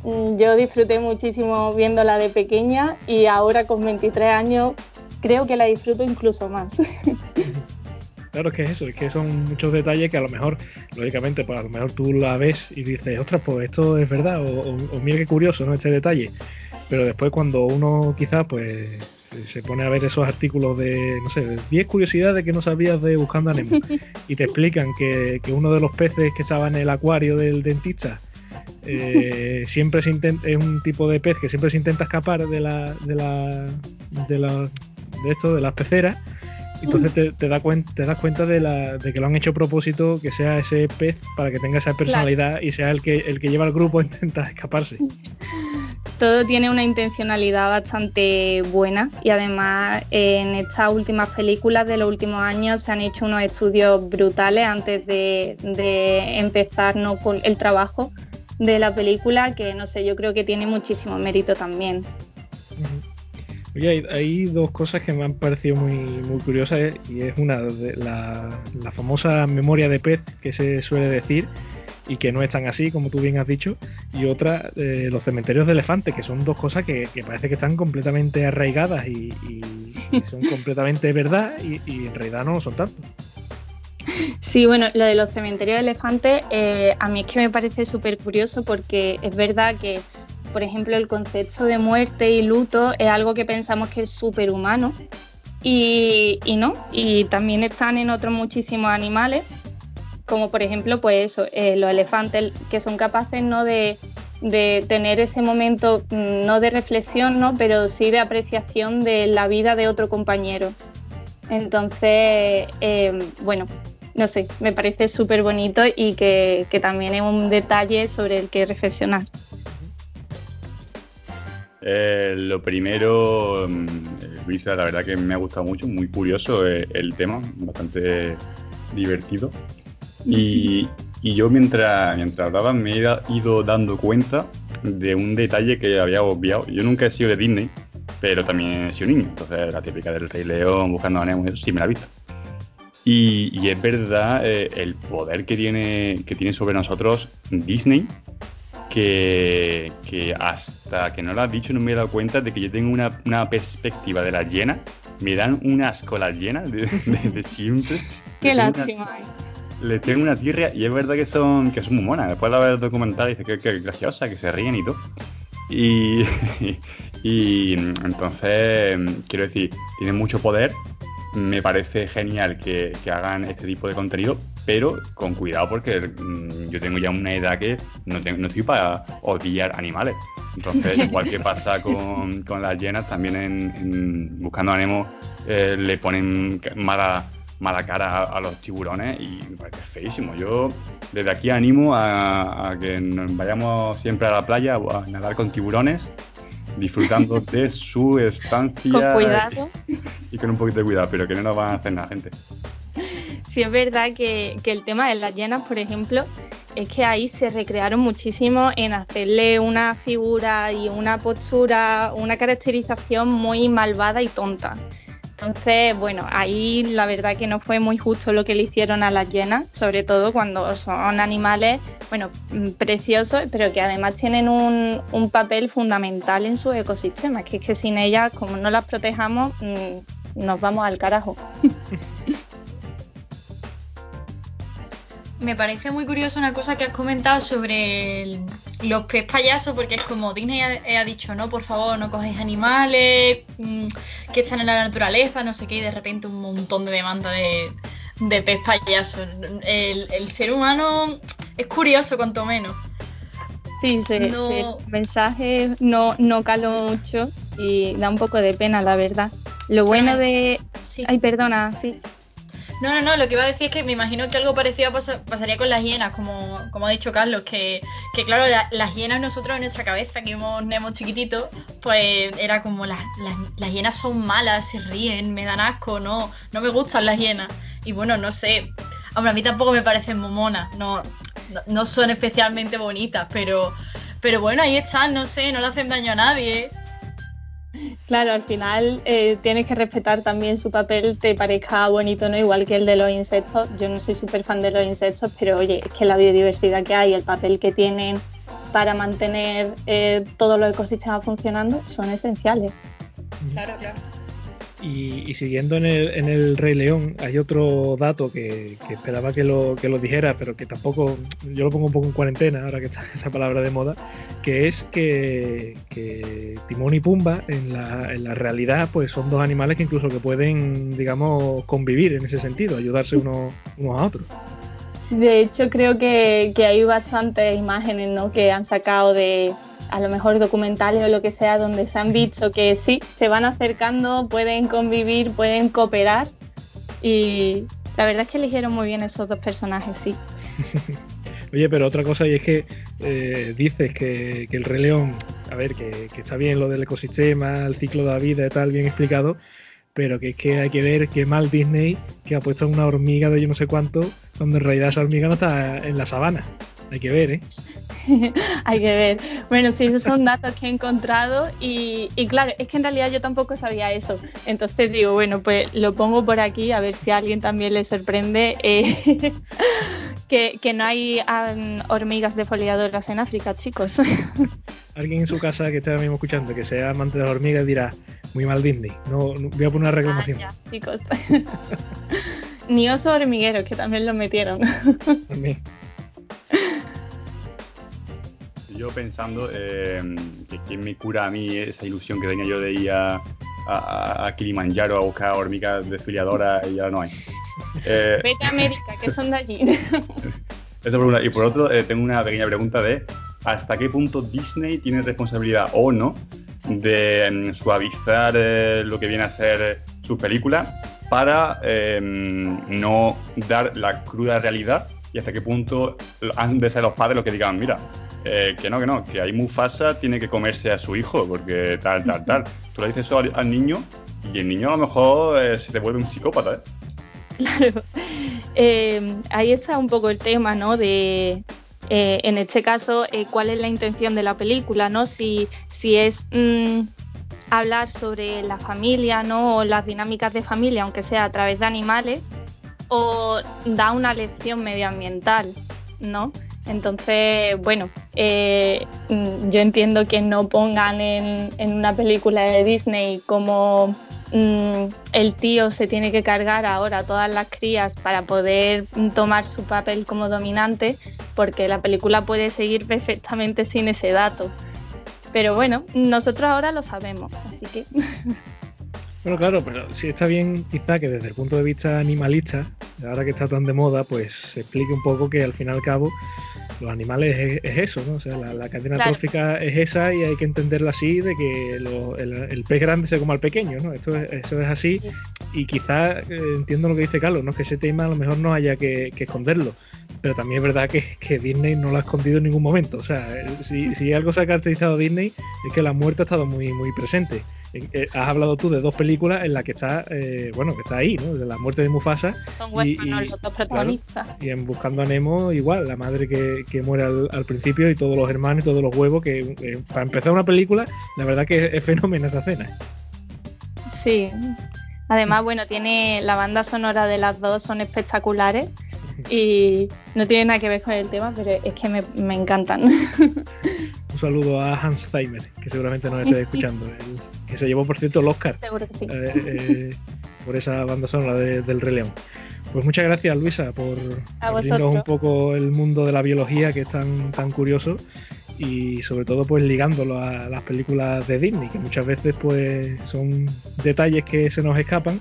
mm, yo disfruté muchísimo viéndola de pequeña y ahora con 23 años creo que la disfruto incluso más. <laughs> Claro, es que es eso, es que son muchos detalles que a lo mejor, lógicamente, pues a lo mejor tú la ves y dices, ostras, pues esto es verdad, o, o mira qué curioso, ¿no? Este detalle pero después cuando uno quizás pues se pone a ver esos artículos de, no sé, 10 curiosidades que no sabías de Buscando a Nemo <laughs> y te explican que, uno de los peces que estaba en el acuario del dentista eh, <laughs> siempre se es un tipo de pez que siempre se intenta escapar de la de la de, la, de esto de las peceras entonces te, te, da te das cuenta de, la, de que lo han hecho a propósito que sea ese pez para que tenga esa personalidad y sea el que el que lleva al grupo a intentar escaparse. Todo tiene una intencionalidad bastante buena y además en estas últimas películas de los últimos años se han hecho unos estudios brutales antes de, de empezar con el trabajo de la película que no sé, yo creo que tiene muchísimo mérito también. Oye, hay, dos cosas que me han parecido muy, muy curiosas y es una de la, la famosa memoria de pez que se suele decir y que no están así, como tú bien has dicho, y otra, eh, los cementerios de elefantes, que son dos cosas que, parece que están completamente arraigadas y, son <laughs> completamente verdad y, en realidad no lo son tanto. Sí, bueno, lo de los cementerios de elefantes eh, a mí es que me parece súper curioso porque es verdad que, por ejemplo, el concepto de muerte y luto es algo que pensamos que es súper humano y, y no, y también están en otros muchísimos animales como por ejemplo, pues eso, eh, los elefantes que son capaces no de, tener ese momento mm, no de reflexión, ¿no? pero sí de apreciación de la vida de otro compañero. Entonces, eh, bueno, no sé, me parece súper bonito y que, también es un detalle sobre el que reflexionar. Eh, lo primero, mm, Luisa, la verdad que me ha gustado mucho, muy curioso el tema, bastante divertido. Y, yo mientras, mientras hablaba me he ido dando cuenta de un detalle que había obviado. Yo nunca he sido de Disney, pero también he sido niño. Entonces la típica del Rey León, buscando a Nemo, eso sí me la he visto. Y, es verdad eh, el poder que tiene, que tiene sobre nosotros Disney, que, que, hasta que no lo has dicho no me he dado cuenta de que yo tengo una, una perspectiva de las llenas me dan unas colas llenas de, de, siempre. <laughs> Qué lástima. le tengo una tirria y es verdad que son, que son muy monas. Después de ver documental dice que, que graciosa, que se ríen y todo. Y, <laughs> y entonces, quiero decir, tienen mucho poder. Me parece genial que, que hagan este tipo de contenido, pero con cuidado porque mm, yo tengo ya una edad que no, tengo, no estoy para odiar animales. Entonces, <laughs> igual que pasa con, con las llenas, también en, Buscando a Nemo eh, le ponen mala, mala cara a, los tiburones y me parece feísimo. Yo desde aquí animo a, a que vayamos siempre a la playa a nadar con tiburones disfrutando <laughs> de su estancia. Con cuidado. <laughs> Y, con un poquito de cuidado, pero que no nos van a hacer nada, gente. Sí, es verdad que, que el tema de las llenas, por ejemplo, es que ahí se recrearon muchísimo en hacerle una figura y una postura, una caracterización muy malvada y tonta. Entonces, bueno, ahí la verdad que no fue muy justo lo que le hicieron a las llenas, sobre todo cuando son animales, bueno, mm, preciosos, pero que además tienen un, un papel fundamental en su ecosistema, que es que sin ellas, como no las protejamos, mm, nos vamos al carajo. <laughs> me parece muy curioso una cosa que has comentado sobre los pez payasos, porque es como Disney ha, dicho, no, por favor, no cogéis animales mm, que están en la naturaleza, no sé qué, y de repente un montón de demanda de, de pez payasos. El, ser humano es curioso, cuanto menos. Sí, sí, el mensaje no, no caló mucho y da un poco de pena, la verdad. Lo bueno de... Ay, perdona, sí. No, no, no, lo que iba a decir es que me imagino que algo parecido pasaría con las hienas, como, como ha dicho Carlos, que, claro, las hienas nosotros en nuestra cabeza, que hemos Nemo chiquitito, pues era como las, las, hienas son malas, se ríen, me dan asco, no, no me gustan las hienas. Y bueno, no sé, hombre, a mí tampoco me parecen momonas, no, no, son especialmente bonitas, pero, pero bueno, ahí están, no sé, no le hacen daño a nadie. Claro, al final eh, tienes que respetar también su papel, te parezca bonito, ¿no? Igual que el de los insectos. Yo no soy súper fan de los insectos, pero oye, es que la biodiversidad que hay, el papel que tienen para mantener eh, todos los ecosistemas funcionando son esenciales. Claro, claro. Y, siguiendo en el, en el, Rey León, hay otro dato que, esperaba que lo, que lo dijera, pero que tampoco, yo lo pongo un poco en cuarentena ahora que está <laughs> esa palabra de moda, que es que, Timón y Pumba en la, en la, realidad pues son dos animales que incluso que pueden, digamos, convivir en ese sentido, ayudarse unos, unos a otros. De hecho, creo que, que hay bastantes imágenes ¿no? que han sacado de, a lo mejor documentales o lo que sea, donde se han visto que sí, se van acercando, pueden convivir, pueden cooperar. Y la verdad es que eligieron muy bien esos dos personajes, sí. <laughs> Oye, pero otra cosa, y es que eh, dices que, el Rey León, a ver, que, está bien lo del ecosistema, el ciclo de la vida y tal, bien explicado, pero que es que hay que ver qué mal Disney que ha puesto una hormiga de yo no sé cuánto, cuando en realidad esa hormiga no está en la sabana. Hay que ver, ¿eh? <laughs> Hay que ver. Bueno, sí, esos son datos que he encontrado y, claro, es que en realidad yo tampoco sabía eso. Entonces digo, bueno, pues lo pongo por aquí a ver si a alguien también le sorprende eh, <laughs> que, no hay hormigas defoliadoras en África, chicos. <laughs> Alguien en su casa que esté ahora mismo escuchando que sea amante de las hormigas dirá, muy mal Disney, no, voy a poner una reclamación. Ah, chicos. Ni oso hormiguero, que también lo metieron. También yo pensando eh, que quién me cura a mí esa ilusión que tenía yo de ir a, a, Kilimanjaro a buscar hormigas desfiliadoras y ya no hay. <laughs> Eh, Vete a América, que son de allí. <laughs> Eso por una. Y por otro, eh, tengo una pequeña pregunta de hasta qué punto Disney tiene responsabilidad o no de mm, suavizar lo que viene a ser su película para no dar la cruda realidad y hasta qué punto han de ser los padres los que digan, mira, eh, que no, que no, que ahí Mufasa tiene que comerse a su hijo, porque tal, tal, tal. <laughs> Tú le dices eso al, niño y el niño a lo mejor eh, se te vuelve un psicópata, ¿eh? Claro. <laughs> ahí está un poco el tema, ¿no? De, en este caso, cuál es la intención de la película, ¿no? Si, si es mm, hablar sobre la familia, ¿no? O las dinámicas de familia, aunque sea a través de animales, o da una lección medioambiental, ¿no? Entonces, bueno, eh, yo entiendo que no pongan en, una película de Disney como mm, el tío se tiene que cargar ahora todas las crías para poder tomar su papel como dominante, porque la película puede seguir perfectamente sin ese dato. Pero bueno, nosotros ahora lo sabemos, así que... <laughs> Bueno, claro, pero sí está bien quizá que desde el punto de vista animalista, ahora que está tan de moda, pues se explique un poco que al fin y al cabo los animales es, eso, ¿no? O sea, la, cadena trófica es esa y hay que entenderla así, de que el, pez grande se coma al pequeño, ¿no? Esto es, eso es así y quizá eh, entiendo lo que dice Carlos, ¿no? Que ese tema a lo mejor no haya que, esconderlo, pero también es verdad que, Disney no lo ha escondido en ningún momento. O sea, si, si algo se ha caracterizado Disney es que la muerte ha estado muy, muy presente. Eh, has hablado tú de dos películas en las que está, eh, bueno, que está ahí, ¿no? De la muerte de Mufasa. Son y, los dos protagonistas. y en Buscando a Nemo, igual, la madre que, que muere al, principio y todos los hermanos y todos los huevos, que eh, para empezar una película, la verdad que es, fenómeno esa escena. Sí. Además, bueno, tiene la banda sonora de las dos son espectaculares y no tiene nada que ver con el tema, pero es que me, me encantan. <laughs> Un saludo a Hans Zimmer, que seguramente nos esté escuchando, que se llevó, por cierto, el Oscar Seguro que sí. Eh, eh, por esa banda sonora del Rey León. Pues muchas gracias, Luisa, por abrirnos un poco el mundo de la biología, que es tan, tan curioso, y sobre todo pues ligándolo a las películas de Disney, que muchas veces pues son detalles que se nos escapan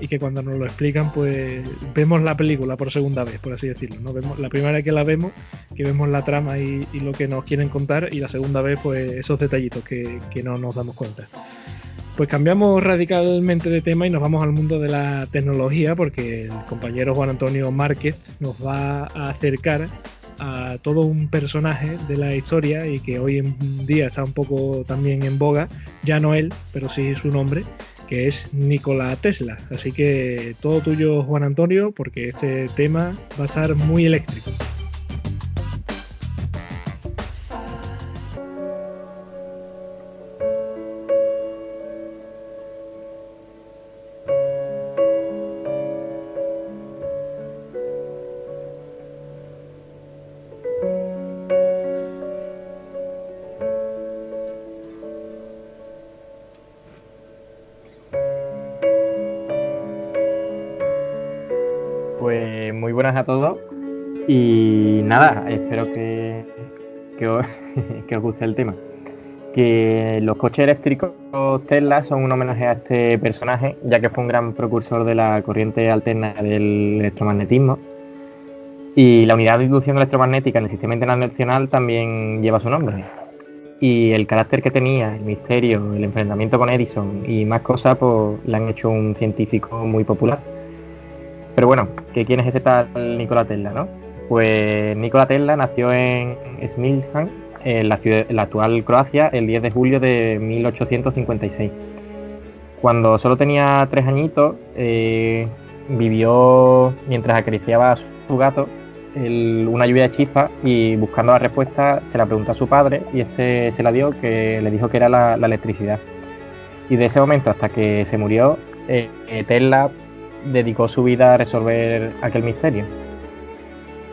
y que cuando nos lo explican pues vemos la película por segunda vez, por así decirlo. ¿no? Vemos, la primera vez que la vemos, que vemos la trama y, lo que nos quieren contar y la segunda vez pues esos detallitos que, que no nos damos cuenta. Pues cambiamos radicalmente de tema y nos vamos al mundo de la tecnología porque el compañero Juan Antonio Márquez nos va a acercar a todo un personaje de la historia y que hoy en día está un poco también en boga, ya no él, pero sí su nombre, que es Nikola Tesla. Así que todo tuyo, Juan Antonio, porque este tema va a estar muy eléctrico. Espero que, <laughs> que, os, guste el tema. Que los coches eléctricos Tesla son un homenaje a este personaje, ya que fue un gran precursor de la corriente alterna del electromagnetismo. Y la unidad de inducción electromagnética en el sistema internacional también lleva su nombre. Y el carácter que tenía, el misterio, el enfrentamiento con Edison y más cosas, pues le han hecho un científico muy popular. Pero bueno, ¿qué quién es ese tal Nikola Tesla, no? Pues Nikola Tesla nació en Smiljan, en la, ciudad, la actual Croacia, el 10 de julio de 1856. Cuando solo tenía tres añitos, eh, vivió mientras acariciaba a su gato una lluvia de chispas y buscando la respuesta se la preguntó a su padre y este se la dio que le dijo que era la, electricidad. Y de ese momento hasta que se murió, eh, Tesla dedicó su vida a resolver aquel misterio.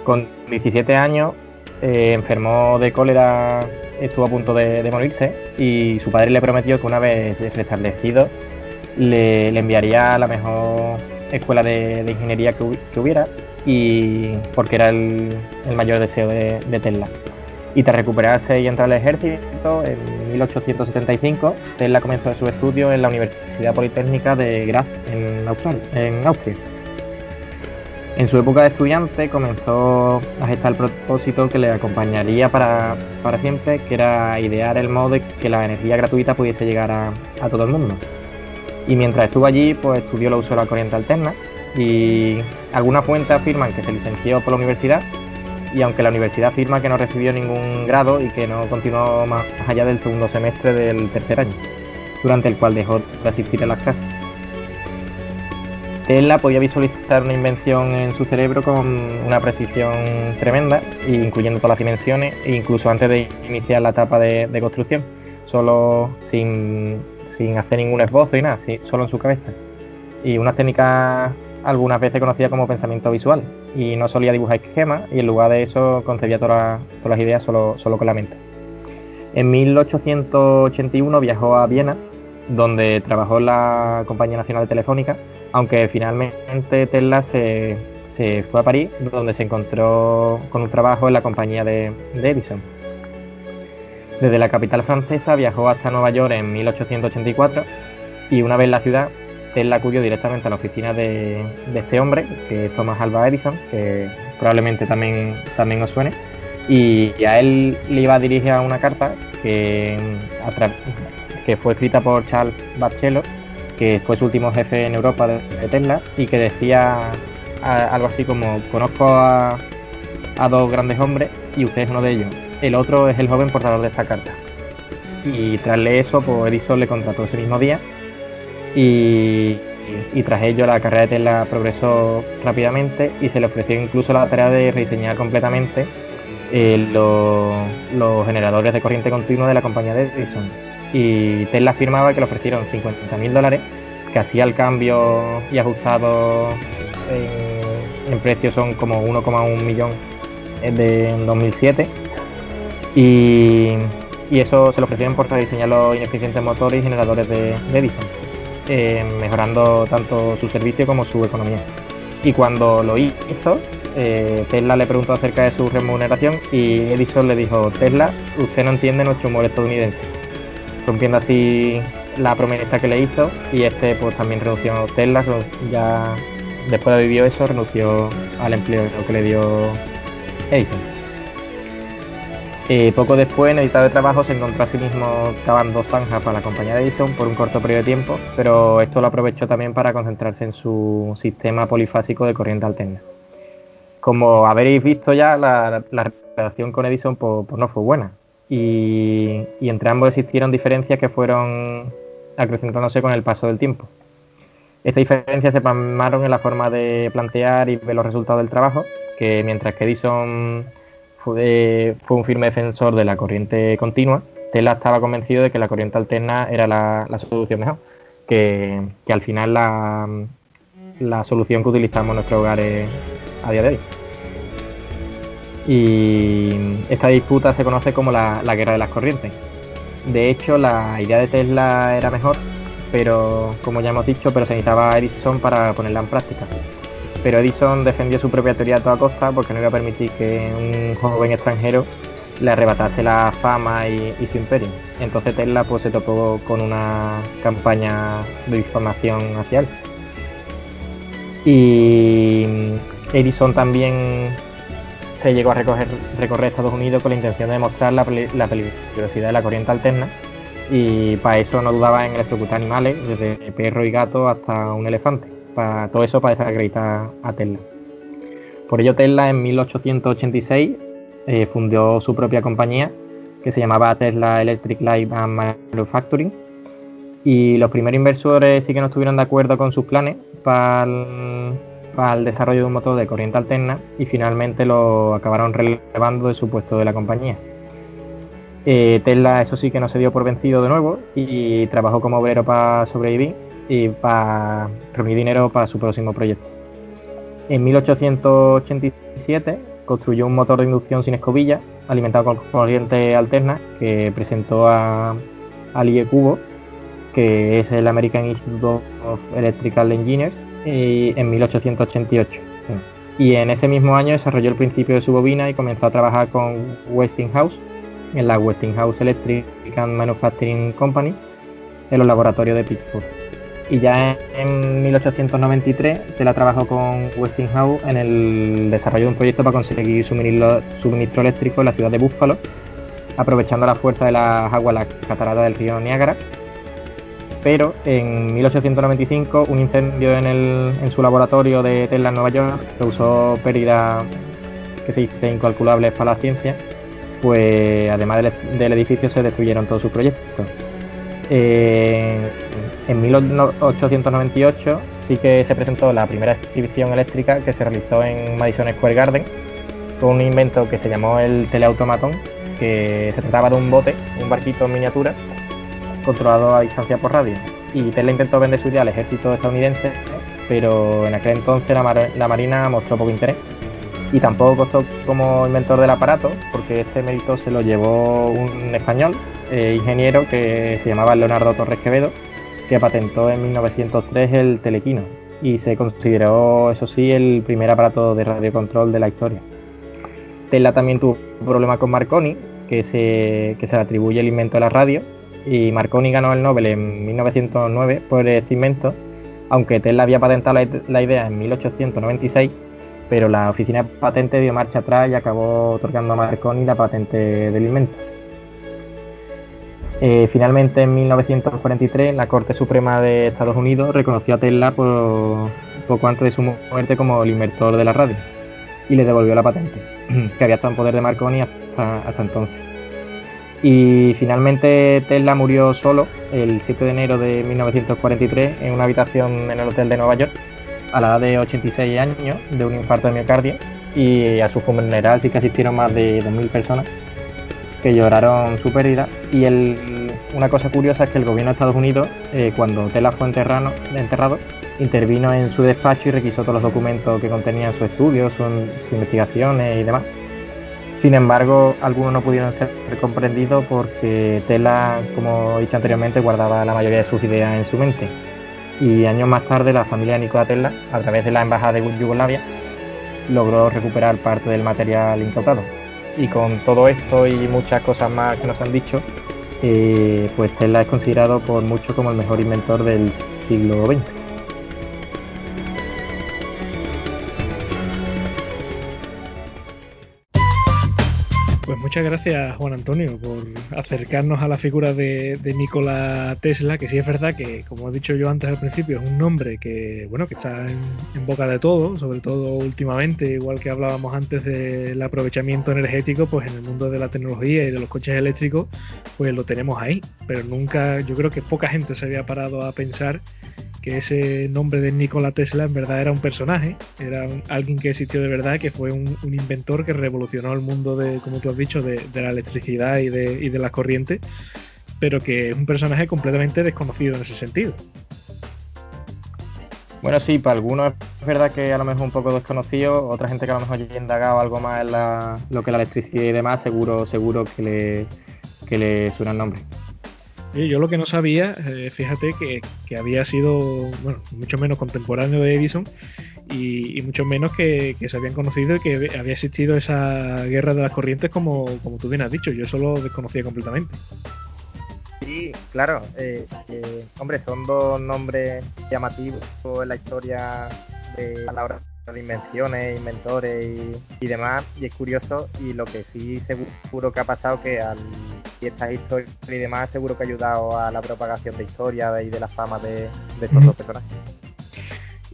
Con 17 años eh, enfermó de cólera, estuvo a punto de, morirse y su padre le prometió que una vez restablecido le, enviaría a la mejor escuela de, ingeniería que, hubiera y porque era el, mayor deseo de, Tesla y tras recuperarse y entrar al ejército, en 1875 Tesla comenzó su estudio en la Universidad Politécnica de Graz, en, Austria. Su época de estudiante comenzó a gestar el propósito que le acompañaría para, siempre, que era idear el modo de que la energía gratuita pudiese llegar a, a todo el mundo. Y mientras estuvo allí, pues estudió el uso de la corriente alterna y algunas fuentes afirman que se licenció por la universidad y aunque la universidad afirma que no recibió ningún grado y que no continuó más allá del segundo semestre del tercer año, durante el cual dejó de asistir a las clases. Tesla podía visualizar una invención en su cerebro con una precisión tremenda, incluyendo todas las dimensiones, e incluso antes de iniciar la etapa de, construcción, solo sin, sin, hacer ningún esbozo y nada, solo en su cabeza. Y unas técnicas algunas veces conocida como pensamiento visual y no solía dibujar esquemas y en lugar de eso concebía todas, las ideas solo, solo con la mente. En 1881 viajó a Viena donde trabajó en la Compañía Nacional de Telefónica, aunque finalmente Tesla se, fue a París, donde se encontró con un trabajo en la compañía de, Edison. Desde la capital francesa viajó hasta Nueva York en 1884 y una vez en la ciudad, Tesla acudió directamente a la oficina de, este hombre, que es Thomas Alva Edison, que probablemente también, también os suene, y a él le iba a dirigir una carta que, que fue escrita por Charles Batchelor, que fue su último jefe en Europa de, Tesla, y que decía algo así como, conozco a, dos grandes hombres y usted es uno de ellos. El otro es el joven portador de esta carta. Y tras eso, pues Edison le contrató ese mismo día y, tras ello la carrera de Tesla progresó rápidamente y se le ofreció incluso la tarea de rediseñar completamente eh, los, generadores de corriente continua de la compañía de Edison. Y Tesla afirmaba que le ofrecieron 50 mil dólares, que hacía el cambio y ajustado en, precio son como 1,1 millón de 2007. Y, eso se lo ofrecieron por rediseñar los ineficientes motores y generadores de Edison. Eh, mejorando tanto su servicio como su economía. Y cuando lo hizo, eh, Tesla le preguntó acerca de su remuneración y Edison le dijo, Tesla, usted no entiende nuestro humor estadounidense, rompiendo así la promesa que le hizo y este pues también renunció Tesla, ya después de vivir eso renunció al empleo que le dio Edison. Eh, poco después, en editado de trabajo, se encontró a sí mismo cavando zanjas para la compañía de Edison por un corto periodo de tiempo, pero esto lo aprovechó también para concentrarse en su sistema polifásico de corriente alterna. Como habréis visto ya, la, relación con Edison pues, pues no fue buena y, entre ambos existieron diferencias que fueron acrecentándose con el paso del tiempo. Estas diferencias se plasmaron en la forma de plantear y ver los resultados del trabajo, que mientras que Edison fue, un firme defensor de la corriente continua. Tesla estaba convencido de que la corriente alterna era la, solución mejor, que, al final la solución que utilizamos en nuestros hogares a día de hoy. Y esta disputa se conoce como la, la, guerra de las corrientes. De hecho, la idea de Tesla era mejor, pero como ya hemos dicho, pero se necesitaba Edison para ponerla en práctica pero Edison defendió su propia teoría a toda costa porque no iba a permitir que un joven extranjero le arrebatase la fama y, su imperio. Entonces Tesla pues, se topó con una campaña de difamación hacia él. Y Edison también se llegó a recorrer, Estados Unidos con la intención de demostrar la, peligrosidad de la corriente alterna y para eso no dudaba en electrocutar animales, desde perro y gato hasta un elefante para todo eso para desacreditar a Tesla. Por ello Tesla en 1886 eh, fundó su propia compañía que se llamaba Tesla Electric Light and Manufacturing y los primeros inversores sí que no estuvieron de acuerdo con sus planes para desarrollo de un motor de corriente alterna y finalmente lo acabaron relevando de su puesto de la compañía. Eh, Tesla eso sí que no se dio por vencido de nuevo y trabajó como obrero para sobrevivir y para reunir dinero para su próximo proyecto. En 1887 construyó un motor de inducción sin escobilla alimentado con corriente alterna que presentó a, al IECubo, que es el American Institute of Electrical Engineers, en 1888. Y en ese mismo año desarrolló el principio de su bobina y comenzó a trabajar con Westinghouse en la Westinghouse Electric and Manufacturing Company en los laboratorios de Pittsburgh y ya en 1893 Tesla trabajó con Westinghouse en el desarrollo de un proyecto para conseguir suministro, eléctrico en la ciudad de Buffalo, aprovechando la fuerza de las aguas las cataratas del río Niágara. Pero en 1895 un incendio en, su laboratorio de Tesla en Nueva York causó pérdidas que se dice incalculables para la ciencia, pues además del edificio se destruyeron todos sus proyectos. Eh, en 1898 sí que se presentó la primera exhibición eléctrica que se realizó en Madison Square Garden con un invento que se llamó el teleautomatón, que se trataba de un bote, un barquito en miniatura, controlado a distancia por radio. Y Tesla intentó vender su idea al ejército estadounidense, pero en aquel entonces la, Marina mostró poco interés. Y tampoco costó como inventor del aparato, porque este mérito se lo llevó un español, eh, ingeniero, que se llamaba Leonardo Torres Quevedo, que patentó en 1903 el telequino y se consideró, eso sí, el primer aparato de radiocontrol de la historia. Tesla también tuvo un problema con Marconi, que se, que se le atribuye el invento de la radio, y Marconi ganó el Nobel en 1909 por este invento, aunque Tesla había patentado la, idea en 1896, pero la oficina de patente dio marcha atrás y acabó otorgando a Marconi la patente del invento. Eh, finalmente, en 1943, la Corte Suprema de Estados Unidos reconoció a Tesla por, poco antes de su muerte como el inventor de la radio y le devolvió la patente, <clears throat> que había estado en poder de Marconi hasta, hasta entonces. Y finalmente Tesla murió solo el 7 de enero de 1943 en una habitación en el hotel de Nueva York a la edad de 86 años de un infarto de miocardio y a su funeral sí que asistieron más de 2.000 personas que lloraron su pérdida. Y una cosa curiosa es que el gobierno de Estados Unidos, eh, cuando Tesla fue enterrado, enterrado, intervino en su despacho y requisó todos los documentos que contenían su estudio, sus investigaciones y demás. Sin embargo, algunos no pudieron ser comprendidos porque Tesla, como he dicho anteriormente, guardaba la mayoría de sus ideas en su mente. Y años más tarde, la familia Nikola Tesla, a través de la embajada de Yugoslavia, logró recuperar parte del material incautado. Y con todo esto y muchas cosas más que nos han dicho, eh, pues Tesla es considerado por muchos como el mejor inventor del siglo XX. Muchas gracias Juan Antonio por acercarnos a la figura de, Nikola Tesla, que sí es verdad que, como he dicho yo antes al principio, es un nombre que bueno que está en, boca de todo, sobre todo últimamente, igual que hablábamos antes del aprovechamiento energético, pues en el mundo de la tecnología y de los coches eléctricos, pues lo tenemos ahí. Pero nunca, yo creo que poca gente se había parado a pensar que ese nombre de Nikola Tesla en verdad era un personaje, era alguien que existió de verdad, que fue un, inventor que revolucionó el mundo de, como tú has dicho, de, la electricidad y de, y de las corrientes, pero que es un personaje completamente desconocido en ese sentido. Bueno, sí, para algunos es verdad que a lo mejor un poco desconocido, otra gente que a lo mejor ya indagado algo más en la, lo que la electricidad y demás, seguro, seguro que le, que le suena el nombre yo lo que no sabía, eh, fíjate que, había sido, bueno, mucho menos contemporáneo de Edison y, mucho menos que, se habían conocido y que había existido esa guerra de las corrientes como, como tú bien has dicho. Yo eso lo desconocía completamente. Sí, claro. Eh, eh, hombre, son dos nombres llamativos en la historia de la hora de invenciones, inventores y, demás, y es curioso, y lo que sí seguro que ha pasado que al y estas historias y demás seguro que ha ayudado a la propagación de historia y de la fama de, estos dos personajes.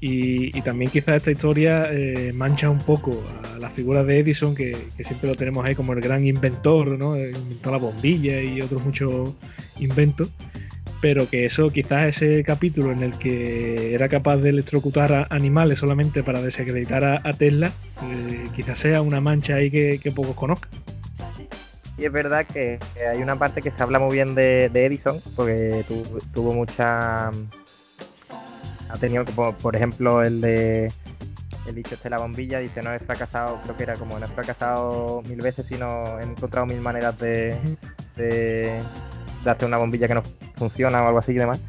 Y, también quizás esta historia eh, mancha un poco a la figura de Edison, que, siempre lo tenemos ahí como el gran inventor, ¿no? Inventó la bombilla y otros muchos inventos pero que eso quizás ese capítulo en el que era capaz de electrocutar animales solamente para desacreditar a, Tesla, eh, quizás sea una mancha ahí que, pocos conozcan. Y es verdad que hay una parte que se habla muy bien de, Edison, porque tuvo mucha... Ha tenido, por ejemplo, el de el dicho este de la bombilla, dice no he fracasado, creo que era como no he fracasado mil veces, sino he encontrado mil maneras de, de, hacer una bombilla que no funciona o algo así y demás.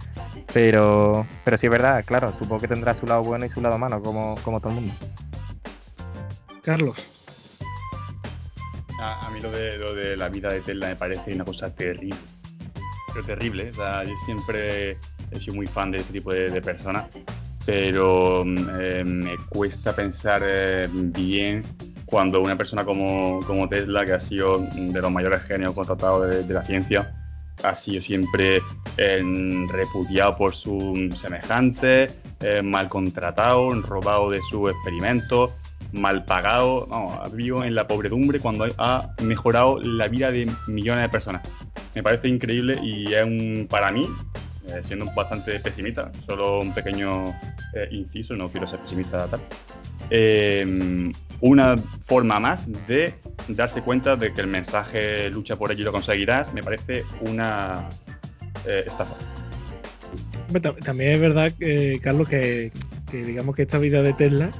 Pero, pero sí es verdad, claro, supongo que tendrá su lado bueno y su lado malo, como, como todo el mundo. Carlos. A, mí lo de, lo de la vida de Tesla me parece una cosa terrible. Pero terrible. O sea, yo siempre he sido muy fan de este tipo de, personas. Pero eh, me cuesta pensar eh, bien cuando una persona como, como, Tesla, que ha sido de los mayores genios contratados de, de la ciencia, ha sido siempre eh, repudiado por sus semejantes, eh, mal contratado, robado de sus experimentos, mal pagado, ha vivido en la pobredumbre cuando ha mejorado la vida de millones de personas. Me parece increíble y es un, para mí, eh, siendo bastante pesimista, solo un pequeño inciso, no quiero ser pesimista tal, una forma más de darse cuenta de que el mensaje lucha por ello y lo conseguirás, me parece una eh, estafa. También es verdad, eh, Carlos, que, digamos que esta vida de Tesla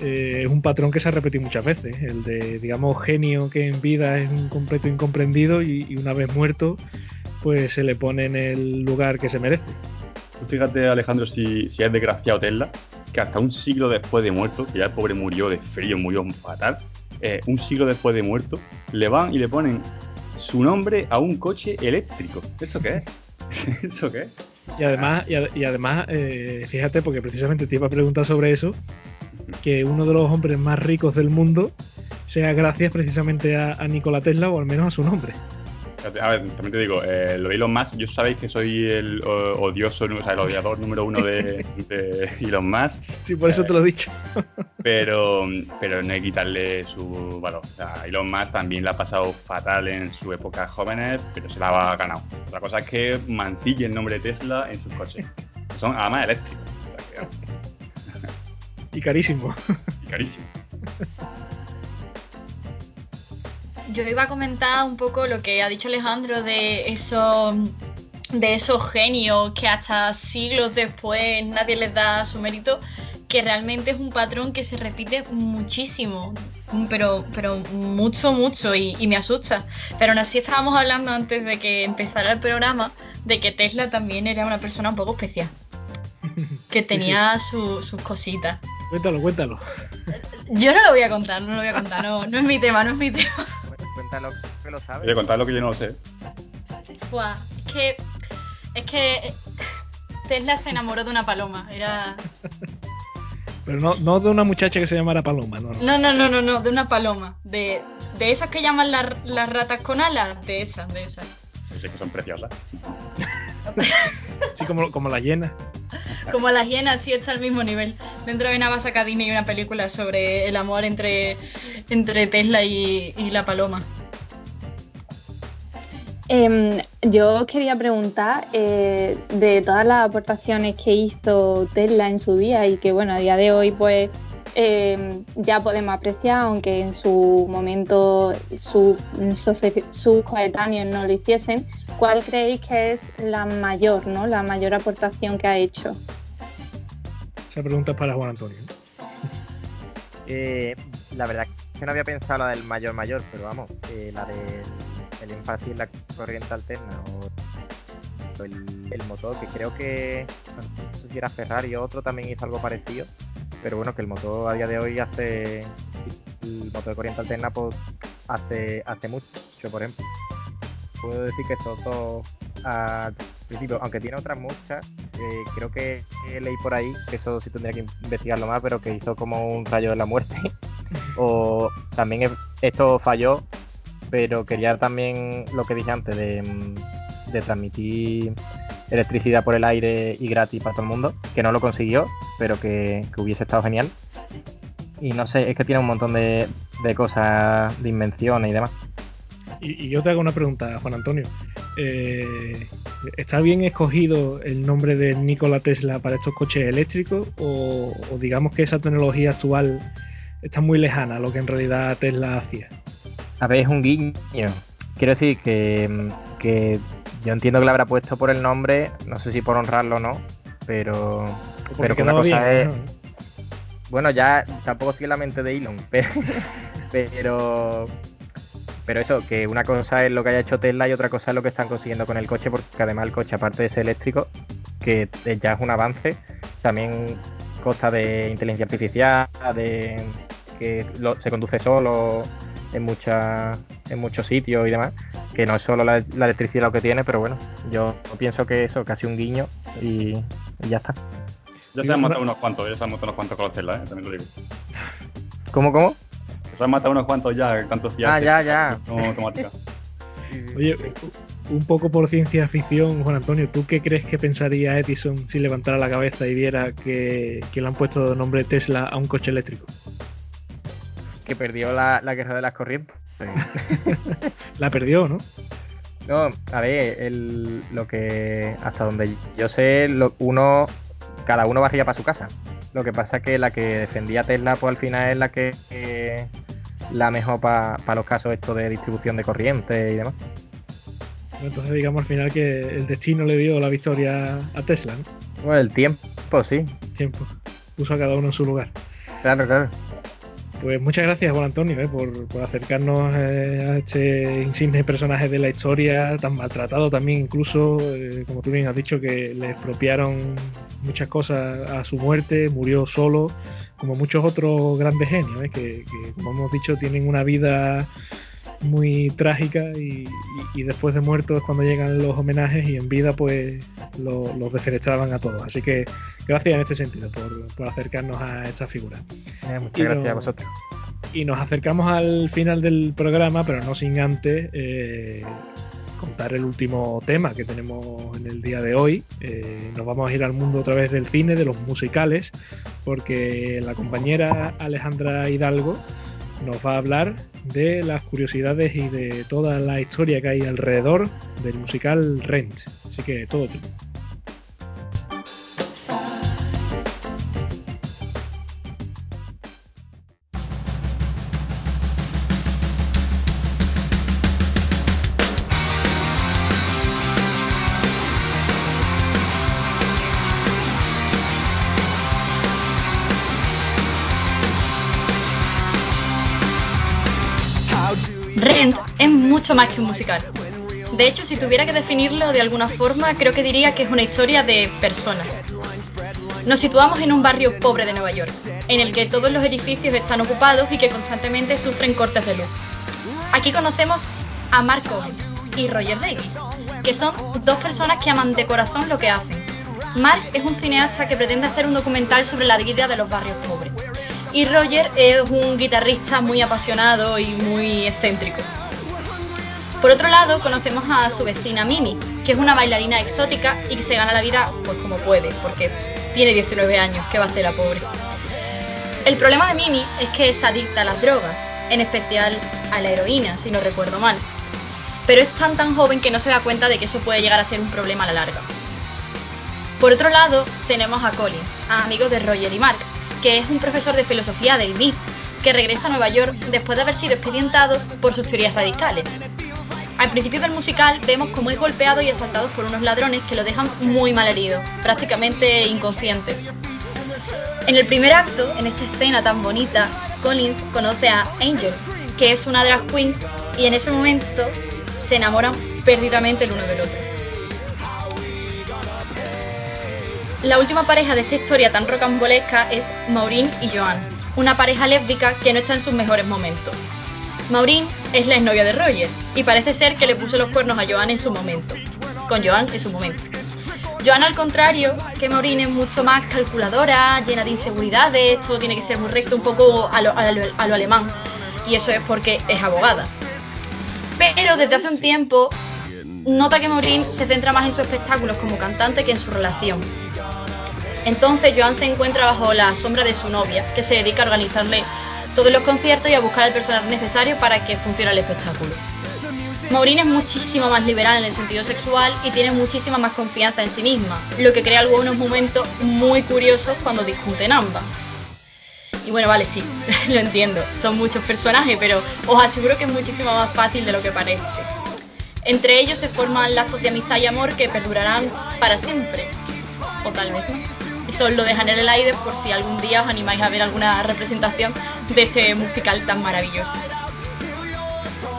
eh, es un patrón que se ha repetido muchas veces. El de, digamos, genio que en vida es un completo incomprendido y, una vez muerto, pues se le pone en el lugar que se merece. fíjate, Alejandro, si, si es desgraciado Tesla, que hasta un siglo después de muerto, que ya el pobre murió de frío, murió fatal, eh, un siglo después de muerto, le van y le ponen su nombre a un coche eléctrico. ¿Eso qué es? <laughs> ¿Eso qué es? Y además, y, además eh, fíjate, porque precisamente te iba a preguntar sobre eso, que uno de los hombres más ricos del mundo sea gracias precisamente a, a Nikola Tesla o al menos a su nombre. A ver, también te digo, eh, lo de Elon Musk, yo sabéis que soy el odioso, o sea, el odiador número uno de, <laughs> de Elon Musk. Sí, por eso te lo he dicho. <laughs> Pero, pero no hay que quitarle su valor. O sea, Elon Musk también la ha pasado fatal en su época jóvenes, pero se la ha ganado. Otra cosa es que mancille el nombre de Tesla en sus coches. Son además eléctricos. y carísimo. Y carísimo. <laughs> yo iba a comentar un poco lo que ha dicho Alejandro de eso de esos genios que hasta siglos después nadie les da su mérito, que realmente es un patrón que se repite muchísimo, pero, pero mucho, mucho, y, me asusta. Pero aún así estábamos hablando antes de que empezara el programa de que Tesla también era una persona un poco especial, que <laughs> tenía sus cositas. Cuéntalo, cuéntalo. Yo no lo voy a contar, no lo voy a contar, no, no es mi tema, no es mi tema cuéntanos que lo sabes. Oye, contad lo que yo no lo sé. Buah, es que. Es que. Tesla se enamoró de una paloma. Era. Pero no, no de una muchacha que se llamara Paloma, no. No, no, no, no, no, de una paloma. De, de esas que llaman las ratas con alas. De esas, de esas. Sé que son preciosas. <laughs> sí, como, como la hiena. Como las hienas, sí está al mismo nivel. Dentro de Navas Disney hay una película sobre el amor entre, entre Tesla y, la paloma. Em, yo quería preguntar eh, de todas las aportaciones que hizo Tesla en su día y que bueno a día de hoy pues em, ya podemos apreciar aunque en su momento sus coetáneos no lo hiciesen ¿cuál creéis que es la mayor no la mayor aportación que ha hecho esa pregunta es para Juan Antonio. Eh, la verdad es que no había pensado la del mayor mayor, pero vamos, eh, la del énfasis en la corriente alterna o el, motor, que creo que no sé si era Ferrari o otro también hizo algo parecido, pero bueno, que el motor a día de hoy hace el motor de corriente alterna pues hace, hace mucho, por ejemplo. Puedo decir que esos dos al principio, aunque tiene otras muchas, eh, creo que leí por ahí, que eso sí tendría que investigarlo más, pero que hizo como un rayo de la muerte. <laughs> o también esto falló, pero quería también lo que dije antes de, mm, transmitir electricidad por el aire y gratis para todo el mundo, que no lo consiguió, pero que, hubiese estado genial. Y no sé, es que tiene un montón de, de cosas, de invenciones y demás. Y, y, yo te hago una pregunta, Juan Antonio. Eh, ¿está bien escogido el nombre de Nikola Tesla para estos coches eléctricos o, digamos que esa tecnología actual está muy lejana a lo que en realidad Tesla hacía? A ver, es un guiño. Quiero decir que, que yo entiendo que le habrá puesto por el nombre, no sé si por honrarlo o no, pero, pero que una cosa es... Bueno, ya tampoco estoy en la mente de Elon, <laughs> pero pero eso, que una cosa es lo que haya hecho Tesla y otra cosa es lo que están consiguiendo con el coche, porque además el coche, aparte de ser eléctrico, que ya es un avance, también consta de inteligencia artificial, de que se conduce solo en muchas en muchos sitios y demás, que no es solo la, electricidad lo que tiene, pero bueno, yo pienso que eso, casi un guiño y, ya está. Ya se han matado unos cuantos, ya se han matado unos cuantos con Tesla, ¿eh? también lo digo. ¿Cómo, cómo? Se han matado unos cuantos ya, tantos ya. Ah, ya, ya. <laughs> Oye, un poco por ciencia ficción, Juan Antonio, ¿tú qué crees que pensaría Edison si levantara la cabeza y viera que, le han puesto nombre Tesla a un coche eléctrico? Que perdió la, guerra de las corrientes. <laughs> la perdió, ¿no? No, a ver, lo que hasta donde yo sé, lo, uno, cada uno barría para su casa. Lo que pasa es que la que defendía Tesla, pues al final es la que la mejor para los casos estos de distribución de corriente y demás. Entonces digamos al final que el destino le dio la victoria a Tesla, ¿no? Bueno, el tiempo, sí. Tiempo. Puso a cada uno en su lugar. Claro, claro. Pues muchas gracias, Juan Antonio, eh, por, acercarnos eh, a este insigne personaje de la historia, tan maltratado también, incluso, eh, como tú bien has dicho, que le expropiaron muchas cosas a su muerte, murió solo, como muchos otros grandes genios, que, como hemos dicho, tienen una vida muy trágica y, después de muertos es cuando llegan los homenajes y en vida pues los defenestraban a todos. Así que gracias en este sentido por, acercarnos a esta figura. Eh, muchas gracias a vosotros. Y nos acercamos al final del programa, pero no sin antes eh, contar el último tema que tenemos en el día de hoy. Eh, nos vamos a ir al mundo otra vez del cine, de los musicales, porque la compañera Alejandra Hidalgo nos va a hablar de las curiosidades y de toda la historia que hay alrededor del musical Rent. Así que todo tuyo. Mucho más que un musical. De hecho, si tuviera que definirlo de alguna forma, creo que diría que es una historia de personas. Nos situamos en un barrio pobre de Nueva York, en el que todos los edificios están ocupados y que constantemente sufren cortes de luz. Aquí conocemos a Mark y Roger Davis, que son dos personas que aman de corazón lo que hacen. Mark es un cineasta que pretende hacer un documental sobre la vida de los barrios pobres. Y Roger es un guitarrista muy apasionado y muy excéntrico. Por otro lado, conocemos a su vecina Mimi, que es una bailarina exótica y que se gana la vida pues como puede, porque tiene 19 años, ¿qué va a hacer la pobre? El problema de Mimi es que es adicta a las drogas, en especial a la heroína, si no recuerdo mal. Pero es tan tan joven que no se da cuenta de que eso puede llegar a ser un problema a la larga. Por otro lado, tenemos a Collins, amigo de Roger y Mark, que es un profesor de filosofía del MIT, que regresa a Nueva York después de haber sido expedientado por sus teorías radicales, al principio del musical vemos cómo es golpeado y asaltado por unos ladrones que lo dejan muy mal herido, prácticamente inconsciente. En el primer acto, en esta escena tan bonita, Collins conoce a Angel, que es una drag queen, y en ese momento se enamoran perdidamente el uno del otro. La última pareja de esta historia tan rocambolesca es Maureen y Joan, una pareja lésbica que no está en sus mejores momentos. Maureen es la exnovia de Roger y parece ser que le puso los cuernos a Joan en su momento. Con Joan en su momento. Joan, al contrario, que Maureen es mucho más calculadora, llena de inseguridades, todo tiene que ser muy recto, un poco a lo, alemán. Y eso es porque es abogada. Pero desde hace un tiempo nota que Maureen se centra más en sus espectáculos como cantante que en su relación. Entonces Joan se encuentra bajo la sombra de su novia, que se dedica a organizarle todos los conciertos y a buscar el personal necesario para que funcione el espectáculo. Maureen es muchísimo más liberal en el sentido sexual y tiene muchísima más confianza en sí misma, lo que crea algunos momentos muy curiosos cuando discuten ambas. Y bueno, vale, sí, <laughs> lo entiendo, son muchos personajes, pero os aseguro que es muchísimo más fácil de lo que parece. Entre ellos se forman lazos de amistad y amor que perdurarán para siempre. O tal vez no. Eso lo dejan en el aire por si algún día os animáis a ver alguna representación de este musical tan maravilloso.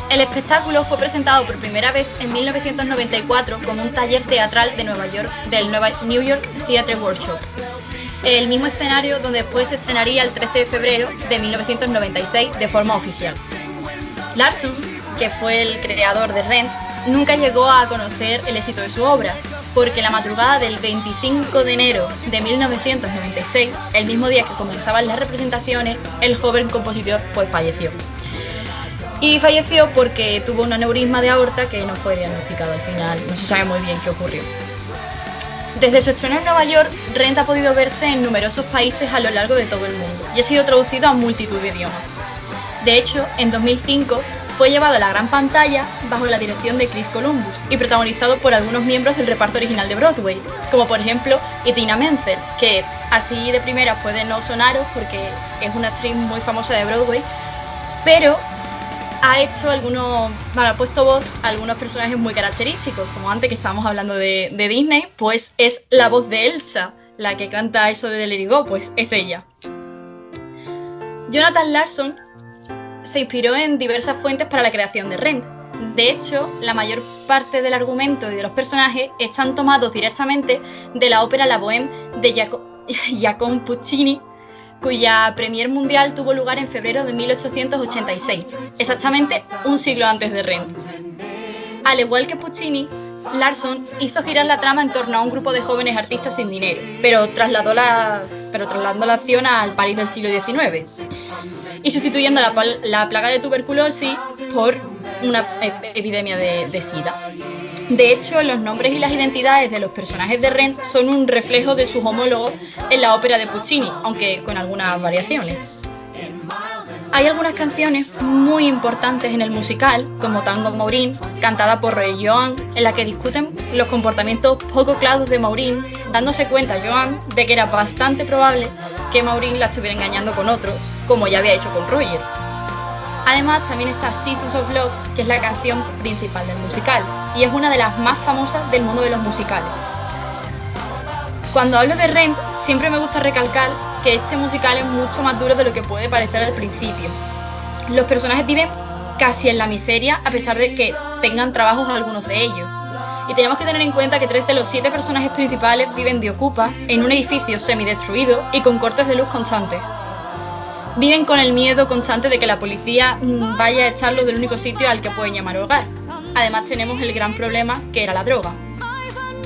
El espectáculo fue presentado por primera vez en 1994 como un taller teatral de Nueva York del New York Theatre Workshop, el mismo escenario donde después se estrenaría el 13 de febrero de 1996 de forma oficial. Larson, que fue el creador de Rent, nunca llegó a conocer el éxito de su obra, porque la madrugada del 25 de enero de 1996, el mismo día que comenzaban las representaciones, el joven compositor pues falleció. Y falleció porque tuvo un aneurisma de aorta que no fue diagnosticado al final, no se sabe muy bien qué ocurrió. Desde su estreno en Nueva York, Rent ha podido verse en numerosos países a lo largo de todo el mundo y ha sido traducido a multitud de idiomas. De hecho, en 2005 fue llevado a la gran pantalla bajo la dirección de Chris Columbus y protagonizado por algunos miembros del reparto original de Broadway, como por ejemplo Itina Menzel, que así de primera puede no sonaros porque es una actriz muy famosa de Broadway, pero ha hecho algunos, bueno, ha puesto voz a algunos personajes muy característicos, como antes que estábamos hablando de, Disney, pues es la voz de Elsa, la que canta eso de Let Go, pues es ella. Jonathan Larson se inspiró en diversas fuentes para la creación de Rent. De hecho, la mayor parte del argumento y de los personajes están tomados directamente de la ópera La Bohème de <laughs> Giacomo Puccini, cuya premier mundial tuvo lugar en febrero de 1886, exactamente un siglo antes de Rent. Al igual que Puccini, Larson hizo girar la trama en torno a un grupo de jóvenes artistas sin dinero, pero trasladó la, pero trasladando la acción al París del siglo XIX y sustituyendo la, plaga de tuberculosis por una epidemia de, de, SIDA. De hecho, los nombres y las identidades de los personajes de Rent son un reflejo de sus homólogos en la ópera de Puccini, aunque con algunas variaciones. Hay algunas canciones muy importantes en el musical, como Tango Maurín, cantada por Ray Joan, en la que discuten los comportamientos poco claros de Maurín, dándose cuenta Joan de que era bastante probable que Maurín la estuviera engañando con otro, como ya había hecho con Roger. Además, también está Seasons of Love, que es la canción principal del musical, y es una de las más famosas del mundo de los musicales. Cuando hablo de Rent, siempre me gusta recalcar que este musical es mucho más duro de lo que puede parecer al principio. Los personajes viven casi en la miseria a pesar de que tengan trabajos algunos de ellos. Y tenemos que tener en cuenta que tres de los siete personajes principales viven de ocupa en un edificio semidestruido y con cortes de luz constantes. Viven con el miedo constante de que la policía mm, vaya a echarlo del único sitio al que pueden llamar hogar. Además tenemos el gran problema que era la droga.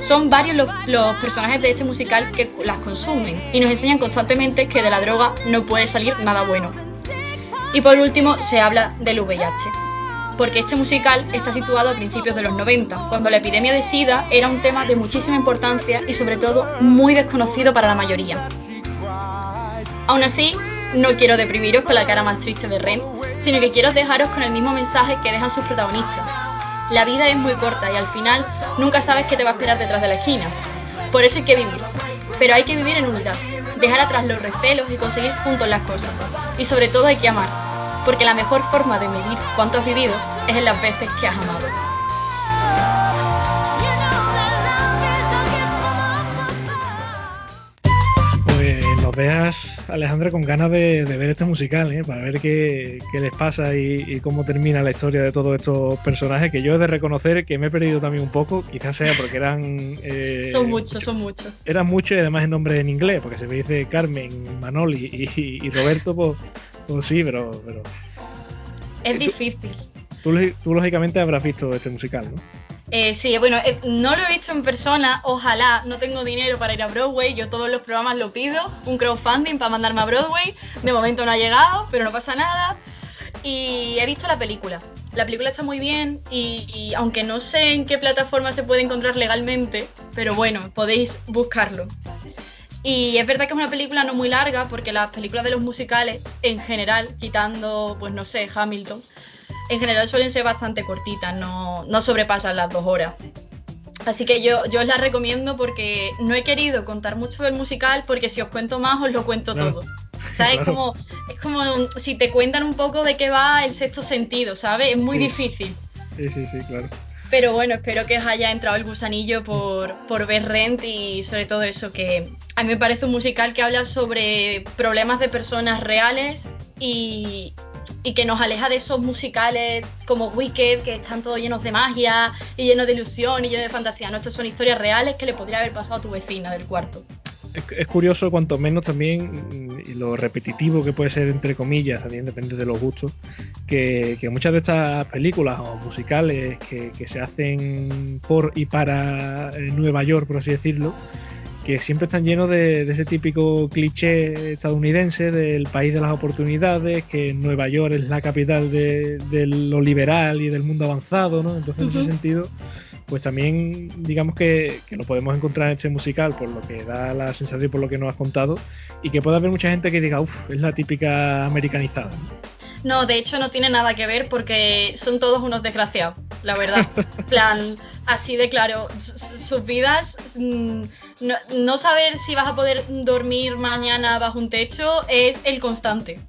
Son varios los, personajes de este musical que las consumen y nos enseñan constantemente que de la droga no puede salir nada bueno. Y por último se habla del VIH, porque este musical está situado a principios de los 90, cuando la epidemia de SIDA era un tema de muchísima importancia y sobre todo muy desconocido para la mayoría. Aún así, no quiero deprimiros con la cara más triste de Ren, sino que quiero dejaros con el mismo mensaje que dejan sus protagonistas, la vida es muy corta y al final nunca sabes qué te va a esperar detrás de la esquina. Por eso hay que vivir. Pero hay que vivir en unidad, dejar atrás los recelos y conseguir juntos las cosas. Y sobre todo hay que amar, porque la mejor forma de medir cuánto has vivido es en las veces que has amado. Veas, Alejandra, con ganas de, ver este musical, ¿eh? para ver qué, les pasa y, cómo termina la historia de todos estos personajes, que yo he de reconocer que me he perdido también un poco, quizás sea porque eran... Eh, son muchos, son muchos. Eran muchos y además en nombre en inglés, porque se me dice Carmen, Manoli y, Roberto, pues, pues, sí, pero... pero es difícil. tú, lógicamente habrás visto este musical, ¿no? Eh, sí, bueno, eh, no lo he visto en persona, ojalá, no tengo dinero para ir a Broadway, yo todos los programas lo pido, un crowdfunding para mandarme a Broadway, de momento no ha llegado, pero no pasa nada. Y he visto la película, la película está muy bien y, aunque no sé en qué plataforma se puede encontrar legalmente, pero bueno, podéis buscarlo. Y es verdad que es una película no muy larga, porque las películas de los musicales, en general, quitando, pues no sé, Hamilton, en general suelen ser bastante cortitas, no, no sobrepasan las dos horas. Así que yo, yo os la recomiendo porque no he querido contar mucho del musical porque si os cuento más os lo cuento todo. ¿Sabes? <laughs> Como, es como si te cuentan un poco de qué va el sexto sentido, ¿sabes? Es muy difícil. Sí, sí, sí, claro. Pero bueno, espero que os haya entrado el gusanillo por, por ver Rent y sobre todo eso, que a mí me parece un musical que habla sobre problemas de personas reales y, y que nos aleja de esos musicales como Wicked, que están todos llenos de magia y llenos de ilusión y llenos de fantasía. No, estas son historias reales que le podría haber pasado a tu vecina del cuarto. Es, curioso, cuanto menos también, lo repetitivo que puede ser, entre comillas, también depende de los gustos, que, muchas de estas películas o musicales que, que se hacen por y para eh, Nueva York, por así decirlo, que siempre están llenos de, ese típico cliché estadounidense del país de las oportunidades, que Nueva York es la capital de, lo liberal y del mundo avanzado, ¿no? Entonces, en ese sentido, pues también digamos que, lo podemos encontrar en este musical, por lo que da la sensación por lo que nos has contado, y que pueda haber mucha gente que diga, uff, es la típica americanizada. ¿no? de hecho no tiene nada que ver porque son todos unos desgraciados, la verdad. <laughs> plan, así de claro, sus vidas... Mm, no, saber si vas a poder dormir mañana bajo un techo es el constante.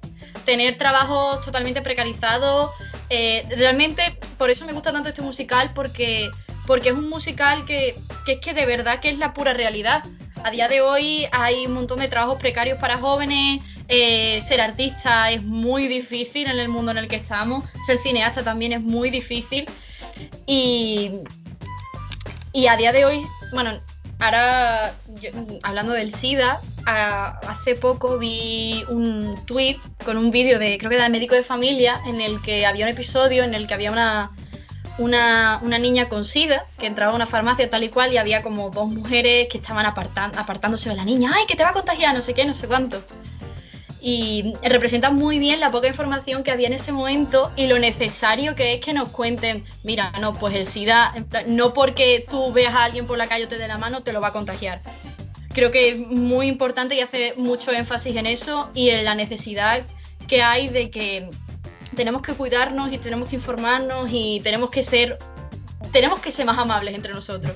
Tener trabajos totalmente precarizados. Eh, realmente, por eso me gusta tanto este musical, porque, porque es un musical que, que es que de verdad que es la pura realidad. A día de hoy hay un montón de trabajos precarios para jóvenes, Eh, ser artista es muy difícil en el mundo en el que estamos. Ser cineasta también es muy difícil. Y, y a día de hoy, bueno, ahora hablando del SIDA, hace poco vi un tweet con un vídeo de, creo que de médico de familia, en el que había un episodio en el que había una, una, niña con SIDA que entraba a una farmacia tal y cual y había como dos mujeres que estaban apartándose de la niña, ay, que te va a contagiar, no sé qué, no sé cuánto y representa muy bien la poca información que había en ese momento y lo necesario que es que nos cuenten, mira, no, pues el SIDA, no porque tú veas a alguien por la calle o te dé la mano, te lo va a contagiar. Creo que es muy importante y hace mucho énfasis en eso y en la necesidad que hay de que tenemos que cuidarnos y tenemos que informarnos y tenemos que ser tenemos que ser más amables entre nosotros.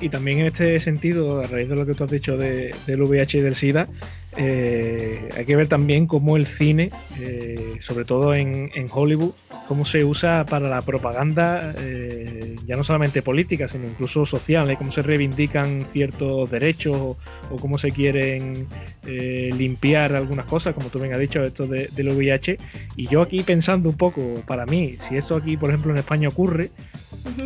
Y también en este sentido, a raíz de lo que tú has dicho de, del VIH y del SIDA, eh, hay que ver también cómo el cine, eh, sobre todo en, Hollywood, cómo se usa para la propaganda, eh, ya no solamente política, sino incluso social, cómo se reivindican ciertos derechos o, cómo se quieren limpiar algunas cosas, como tú bien has dicho, esto del VIH. Y yo aquí pensando un poco, para mí, si esto aquí, por ejemplo, en España ocurre,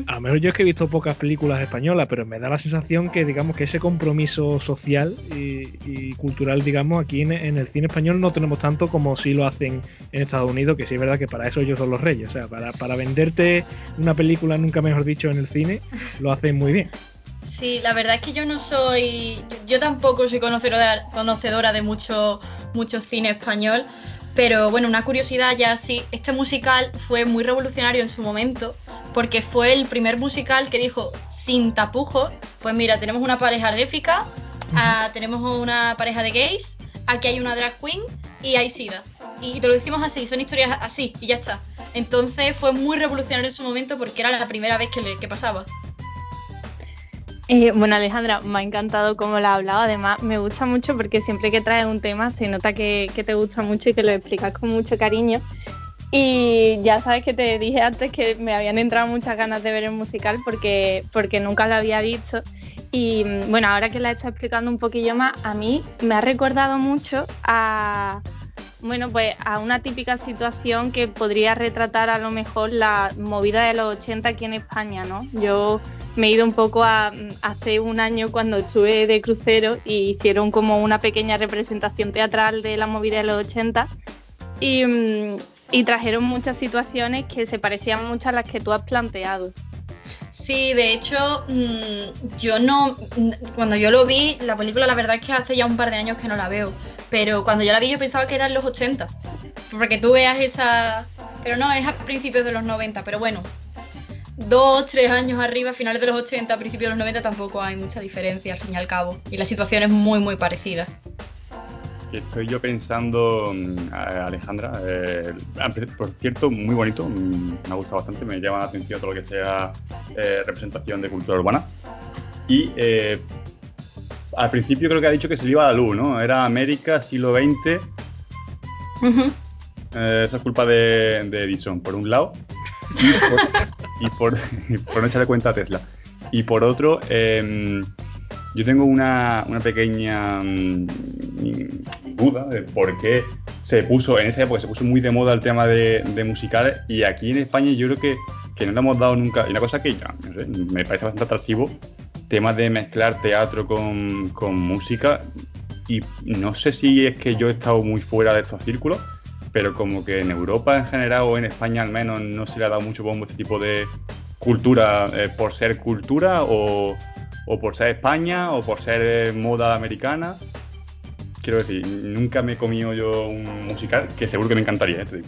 a lo mejor yo es que he visto pocas películas españolas, pero me da la sensación que digamos que ese compromiso social y, cultural, digamos, aquí en, el cine español no tenemos tanto como si lo hacen en Estados Unidos, que sí es verdad que para eso ellos son los reyes. O sea, para, para venderte una película, nunca mejor dicho, en el cine, lo hacen muy bien. Sí, la verdad es que yo no soy, yo tampoco soy conocedora, conocedora de mucho, mucho cine español, pero bueno, una curiosidad ya sí, este musical fue muy revolucionario en su momento porque fue el primer musical que dijo sin tapujos, pues mira, tenemos una pareja lésbica, ah, tenemos una pareja de gays, aquí hay una drag queen y hay SIDA. Y te lo decimos así, son historias así y ya está. Entonces fue muy revolucionario en su momento porque era la primera vez que, le, que pasaba. Eh, bueno, Alejandra, me ha encantado cómo la ha hablado. Además, me gusta mucho porque siempre que traes un tema se nota que, que, te gusta mucho y que lo explicas con mucho cariño. Y ya sabes que te dije antes que me habían entrado muchas ganas de ver el musical porque, porque nunca lo había visto. Y bueno, ahora que la he estado explicando un poquillo más, a mí me ha recordado mucho a, bueno, pues a una típica situación que podría retratar a lo mejor la movida de los 80 aquí en España, ¿no? Yo me he ido un poco a, hace un año cuando estuve de crucero y hicieron como una pequeña representación teatral de la movida de los 80 y, y trajeron muchas situaciones que se parecían mucho a las que tú has planteado. Sí, de hecho, mm, yo no. Cuando yo lo vi, la película, la verdad es que hace ya un par de años que no la veo. Pero cuando yo la vi, yo pensaba que era en los 80. Porque tú veas esa. Pero no, es a principios de los 90. Pero bueno, dos, tres años arriba, finales de los 80, principios de los 90, tampoco hay mucha diferencia al fin y al cabo. Y la situación es muy, muy parecida. Estoy yo pensando, mm, Alejandra, eh, por cierto, muy bonito, mm, me ha gustado bastante, me llama la atención todo lo que sea eh, representación de cultura urbana. Y eh, al principio creo que ha dicho que se le iba a la luz, ¿no? Era América, siglo XX. eso es culpa de, Edison, por un lado, y por, por, no echarle cuenta a Tesla. Y por otro, em, yo tengo una, pequeña mm, duda de por qué se puso, en esa época se puso muy de moda el tema de, musicales y aquí en España yo creo que, que no le hemos dado nunca, y una cosa que ya, me parece bastante atractivo, temas de mezclar teatro con, con música y no sé si es que yo he estado muy fuera de estos círculos, pero como que en Europa en general o en España al menos no se le ha dado mucho bombo este tipo de cultura eh, por ser cultura o o por ser España, o por ser eh, moda americana. Quiero decir, nunca me he comido yo un musical que seguro que me encantaría, ¿eh?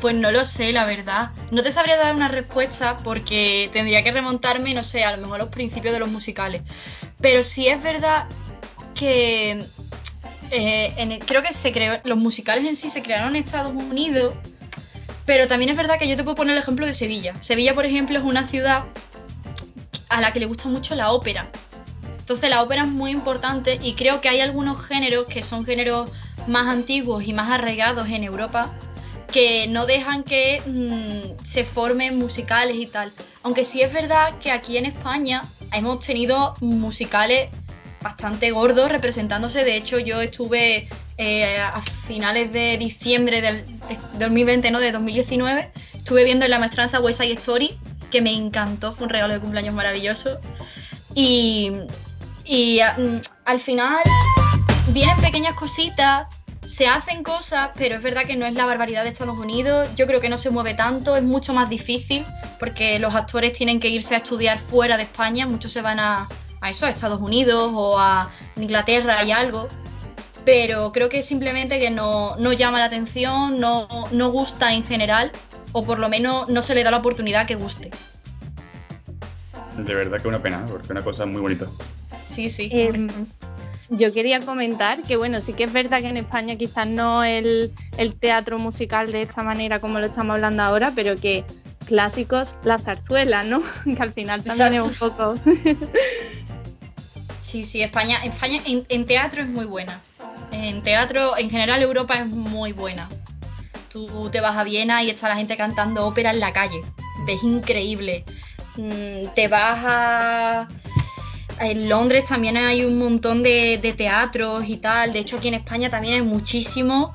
Pues no lo sé, la verdad. No te sabría dar una respuesta porque tendría que remontarme, no sé, a lo mejor a los principios de los musicales. Pero sí es verdad que eh, creo que se creó, los musicales en sí se crearon en Estados Unidos, pero también es verdad que yo te puedo poner el ejemplo de Sevilla. Sevilla, por ejemplo, es una ciudad a la que le gusta mucho la ópera. Entonces la ópera es muy importante y creo que hay algunos géneros que son géneros más antiguos y más arraigados en Europa que no dejan que mm, se formen musicales y tal. Aunque sí es verdad que aquí en España hemos tenido musicales bastante gordos representándose. De hecho, yo estuve eh, a finales de diciembre del 2020, no, de 2019, estuve viendo en la maestranza West Side Story, que me encantó, fue un regalo de cumpleaños maravilloso. Y, y mm, al final vienen pequeñas cositas, se hacen cosas, pero es verdad que no es la barbaridad de Estados Unidos. Yo creo que no se mueve tanto, es mucho más difícil porque los actores tienen que irse a estudiar fuera de España, muchos se van a, a eso, a Estados Unidos o a Inglaterra y algo. Pero creo que simplemente que no, no llama la atención, no, no gusta en general, o por lo menos no se le da la oportunidad que guste. De verdad que una pena, porque es una cosa muy bonita. Sí, sí. Eh, yo quería comentar que, bueno, sí que es verdad que en España quizás no el, el teatro musical de esta manera como lo estamos hablando ahora, pero que clásicos, la zarzuela, ¿no? <laughs> que al final también es un poco... sí, sí, España, España en, en, teatro es muy buena. En teatro, en general, Europa es muy buena. Tú te vas a Viena y está la gente cantando ópera en la calle. Ves increíble. Mm, te vas a en Londres también hay un montón de, teatros y tal. De hecho, aquí en España también hay muchísimo.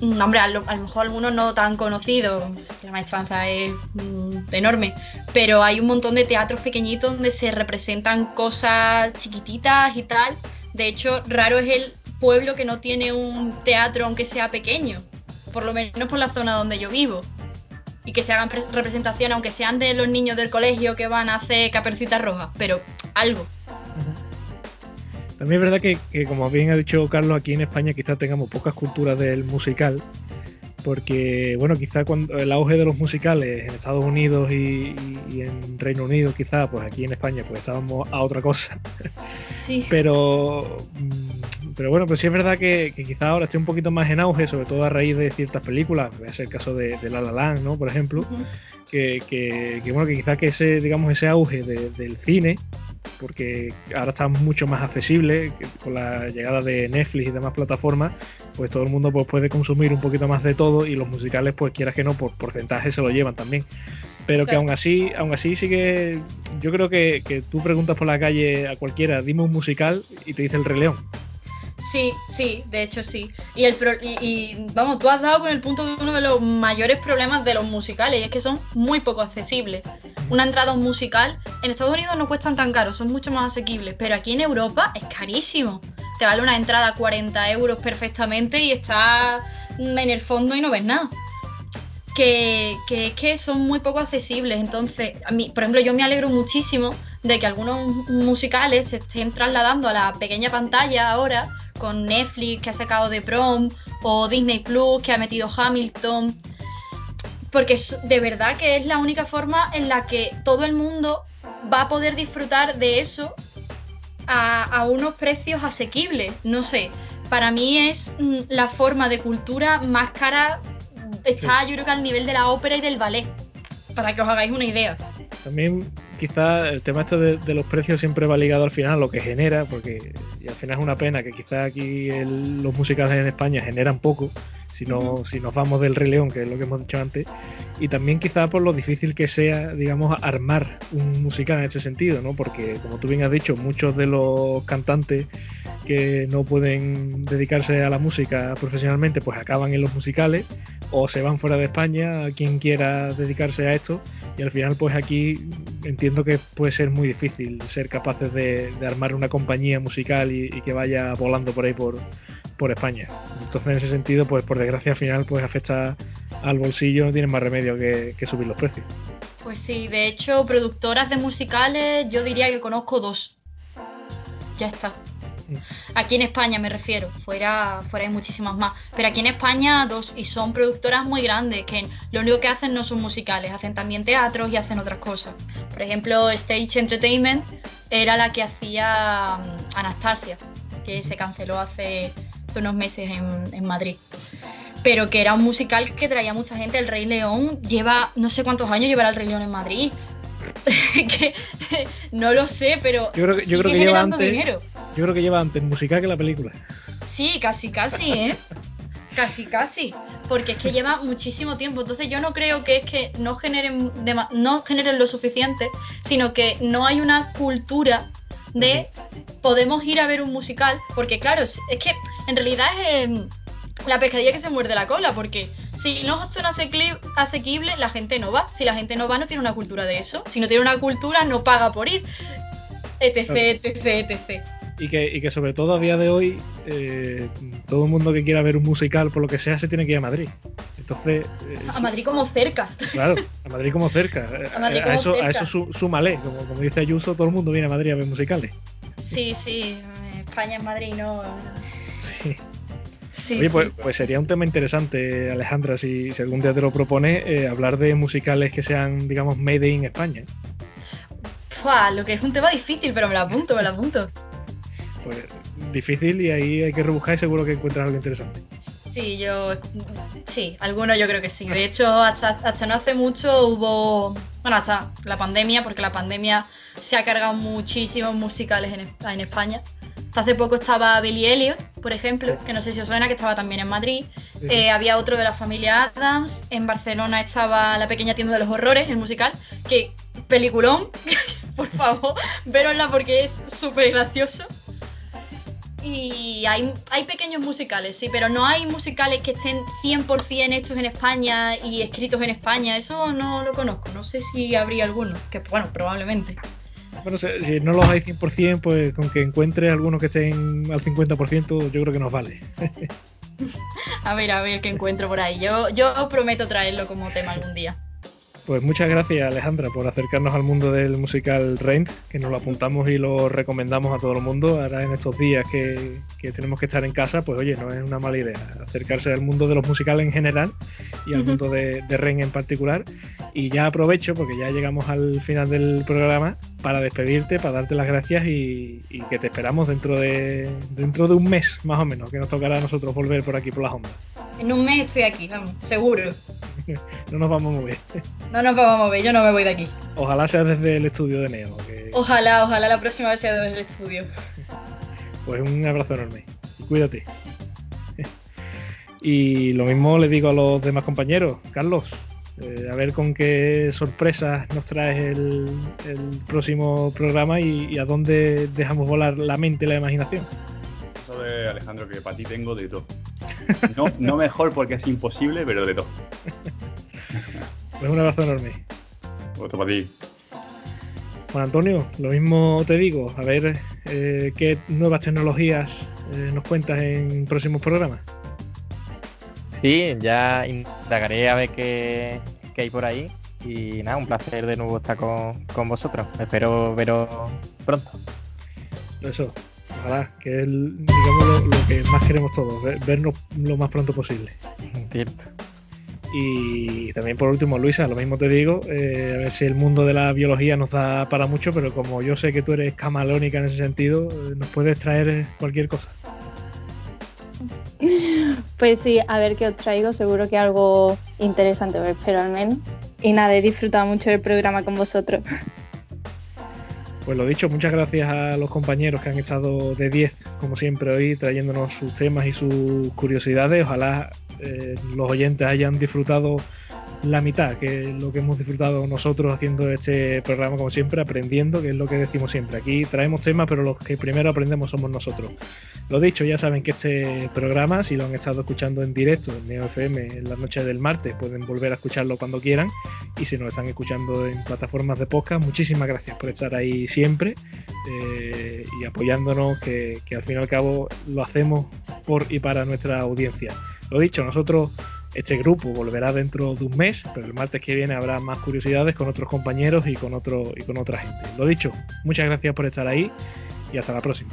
Mm, hombre, a lo, a lo mejor algunos no tan conocidos. La maestranza es mm, enorme. Pero hay un montón de teatros pequeñitos donde se representan cosas chiquititas y tal. De hecho, raro es el pueblo que no tiene un teatro, aunque sea pequeño. Por lo menos por la zona donde yo vivo y que se hagan representaciones, aunque sean de los niños del colegio que van a hacer capercitas rojas, pero algo. También es verdad que, que, como bien ha dicho Carlos, aquí en España quizás tengamos pocas culturas del musical, porque, bueno, quizá cuando el auge de los musicales en Estados Unidos y, y, en Reino Unido, quizá, pues aquí en España, pues estábamos a otra cosa. Sí. <laughs> Pero, mm, pero bueno, pues sí es verdad que, que quizá ahora esté un poquito más en auge, sobre todo a raíz de ciertas películas, ser el caso de, de La La Land, ¿no? Por ejemplo, uh -huh. que, que, que, bueno, que quizá que ese, digamos, ese auge de, del cine porque ahora está mucho más accesible con la llegada de Netflix y demás plataformas, pues todo el mundo pues, puede consumir un poquito más de todo y los musicales, pues quieras que no, por porcentaje se lo llevan también. Pero claro. que aún así, aún así sí que yo creo que, que, tú preguntas por la calle a cualquiera, dime un musical y te dice el Rey León. Sí, sí, de hecho sí. Y, el pro, y, y, vamos, tú has dado con el punto de uno de los mayores problemas de los musicales, y es que son muy poco accesibles. Una entrada a musical en Estados Unidos no cuestan tan caro, son mucho más asequibles, pero aquí en Europa es carísimo. Te vale una entrada a 40 euros perfectamente y estás en el fondo y no ves nada. Que, que es que son muy poco accesibles. Entonces, a mí, por ejemplo, yo me alegro muchísimo de que algunos musicales se estén trasladando a la pequeña pantalla ahora con Netflix que ha sacado de Prom o Disney Plus que ha metido Hamilton. Porque de verdad que es la única forma en la que todo el mundo va a poder disfrutar de eso a, a unos precios asequibles. No sé, para mí es mm, la forma de cultura más cara. Está yo creo que al nivel de la ópera y del ballet. Para que os hagáis una idea. También quizá el tema este de, los precios siempre va ligado al final a lo que genera, porque y al final es una pena que quizá aquí el, los musicales en España generan poco, si, no, si nos vamos del Rey León, que es lo que hemos dicho antes, y también quizá por lo difícil que sea, digamos, armar un musical en ese sentido, ¿no? Porque como tú bien has dicho, muchos de los cantantes que no pueden dedicarse a la música profesionalmente, pues acaban en los musicales o se van fuera de España, a quien quiera dedicarse a esto, y al final pues aquí entiendo que puede ser muy difícil ser capaces de, de armar una compañía musical y, y, que vaya volando por ahí por, por España. Entonces en ese sentido pues por desgracia al final pues afecta al bolsillo, no tienen más remedio que, que subir los precios. Pues sí, de hecho productoras de musicales yo diría que conozco dos. Ya está. Aquí en España me refiero, fuera, fuera hay muchísimas más. Pero aquí en España dos, y son productoras muy grandes, que lo único que hacen no son musicales, hacen también teatros y hacen otras cosas. Por ejemplo, Stage Entertainment era la que hacía um, Anastasia, que se canceló hace unos meses en, en Madrid pero que era un musical que traía mucha gente. El Rey León lleva, no sé cuántos años llevará el Rey León en Madrid. <laughs> que, <laughs> no lo sé, pero yo creo que, yo creo que lleva antes, dinero. Yo creo que lleva antes musical que la película. Sí, casi, casi, ¿eh? casi, casi. Porque es que lleva muchísimo tiempo. Entonces yo no creo que es que no generen, no generen lo suficiente, sino que no hay una cultura de podemos ir a ver un musical, porque claro, es que en realidad es em, la pescadilla que se muerde la cola, porque si no son asequible, la gente no va. Si la gente no va, no tiene una cultura de eso. Si no tiene una cultura, no paga por ir. Etc, etc, etc. Y que, y que sobre todo a día de hoy, eh, todo el mundo que quiera ver un musical, por lo que sea, se tiene que ir a Madrid. Entonces. Eh, a Madrid como cerca. Claro, a Madrid como cerca. a, eso, a eso súmale. Como, como dice Ayuso, todo el mundo viene a Madrid a ver musicales. Sí, sí. España es Madrid, no. Sí. Sí, pues, pues, sería un tema interesante, Alejandra, si, algún día te lo propone, eh, hablar de musicales que sean, digamos, made in España. Fua, lo que es un tema difícil, pero me lo apunto, me lo apunto. Pues difícil y ahí hay que rebuscar y seguro que encuentras algo interesante. Sí, yo. Sí, algunos yo creo que sí. De hecho, hasta, hasta no hace mucho hubo. Bueno, hasta la pandemia, porque la pandemia se ha cargado muchísimos musicales en, en España hace poco estaba Billy Elliot, por ejemplo, que no sé si os suena, que estaba también en Madrid. Eh, había otro de la familia Adams. En Barcelona estaba La Pequeña Tienda de los Horrores, el musical. Que peliculón, <laughs> por favor, verosla porque es súper gracioso. Y hay, hay pequeños musicales, sí, pero no hay musicales que estén 100% hechos en España y escritos en España. Eso no lo conozco. No sé si habría alguno. Que bueno, probablemente. Bueno, si no los hay 100%, pues con que encuentre algunos que estén al 50%, yo creo que nos vale. <laughs> a ver, a ver qué encuentro por ahí. Yo, yo prometo traerlo como tema algún día. Pues muchas gracias Alejandra por acercarnos al mundo del musical Rent, que nos lo apuntamos y lo recomendamos a todo el mundo. Ahora en estos días que, tenemos que estar en casa, pues oye, no es una mala idea acercarse al mundo de los musicales en general y al mundo de, de Rent en particular. Y ya aprovecho, porque ya llegamos al final del programa, para despedirte, para darte las gracias y, que te esperamos dentro de, dentro de un mes más o menos, que nos tocará a nosotros volver por aquí por las ondas. En un mes estoy aquí, vamos, seguro. <laughs> no nos vamos a mover. No nos vamos a mover, yo no me voy de aquí. Ojalá sea desde el estudio de Neo. Ojalá, ojalá la próxima vez sea desde el estudio. Pues un abrazo enorme y cuídate. Y lo mismo le digo a los demás compañeros. Carlos, eh, a ver con qué sorpresas nos traes el, próximo programa y, a dónde dejamos volar la mente y la imaginación. Eso de Alejandro, que para ti tengo de todo. No, no mejor porque es imposible, pero de todo. <laughs> Pues un abrazo enorme. Otro para ti. Juan Antonio, lo mismo te digo, a ver eh, qué nuevas tecnologías eh, nos cuentas en próximos programas. Sí, ya indagaré a ver qué, hay por ahí. Y nada, un placer de nuevo estar con, vosotros. Espero veros pronto. Eso, ojalá, que es digamos lo, que más queremos todos, vernos lo más pronto posible. Cierto. Y también por último, Luisa, lo mismo te digo, eh, a ver si el mundo de la biología nos da para mucho, pero como yo sé que tú eres camalónica en ese sentido, eh, nos puedes traer cualquier cosa. <laughs> Pues sí, a ver qué os traigo, seguro que algo interesante, espero al menos. Y nada, he disfrutado mucho del programa con vosotros. <laughs> Pues lo dicho, muchas gracias a los compañeros que han estado de 10, como siempre hoy, trayéndonos sus temas y sus curiosidades. Ojalá eh, los oyentes hayan disfrutado la mitad, que es lo que hemos disfrutado nosotros haciendo este programa, como siempre, aprendiendo, que es lo que decimos siempre. Aquí traemos temas, pero los que primero aprendemos somos nosotros. Lo dicho, ya saben que este programa, si lo han estado escuchando en directo en Neo FM en la noche del martes, pueden volver a escucharlo cuando quieran. Y si nos están escuchando en plataformas de podcast, muchísimas gracias por estar ahí siempre eh, y apoyándonos, que, que al fin y al cabo lo hacemos por y para nuestra audiencia. Lo dicho, nosotros este grupo volverá dentro de un mes, pero el martes que viene habrá más curiosidades con otros compañeros y con otro y con otra gente. Lo dicho, muchas gracias por estar ahí y hasta la próxima.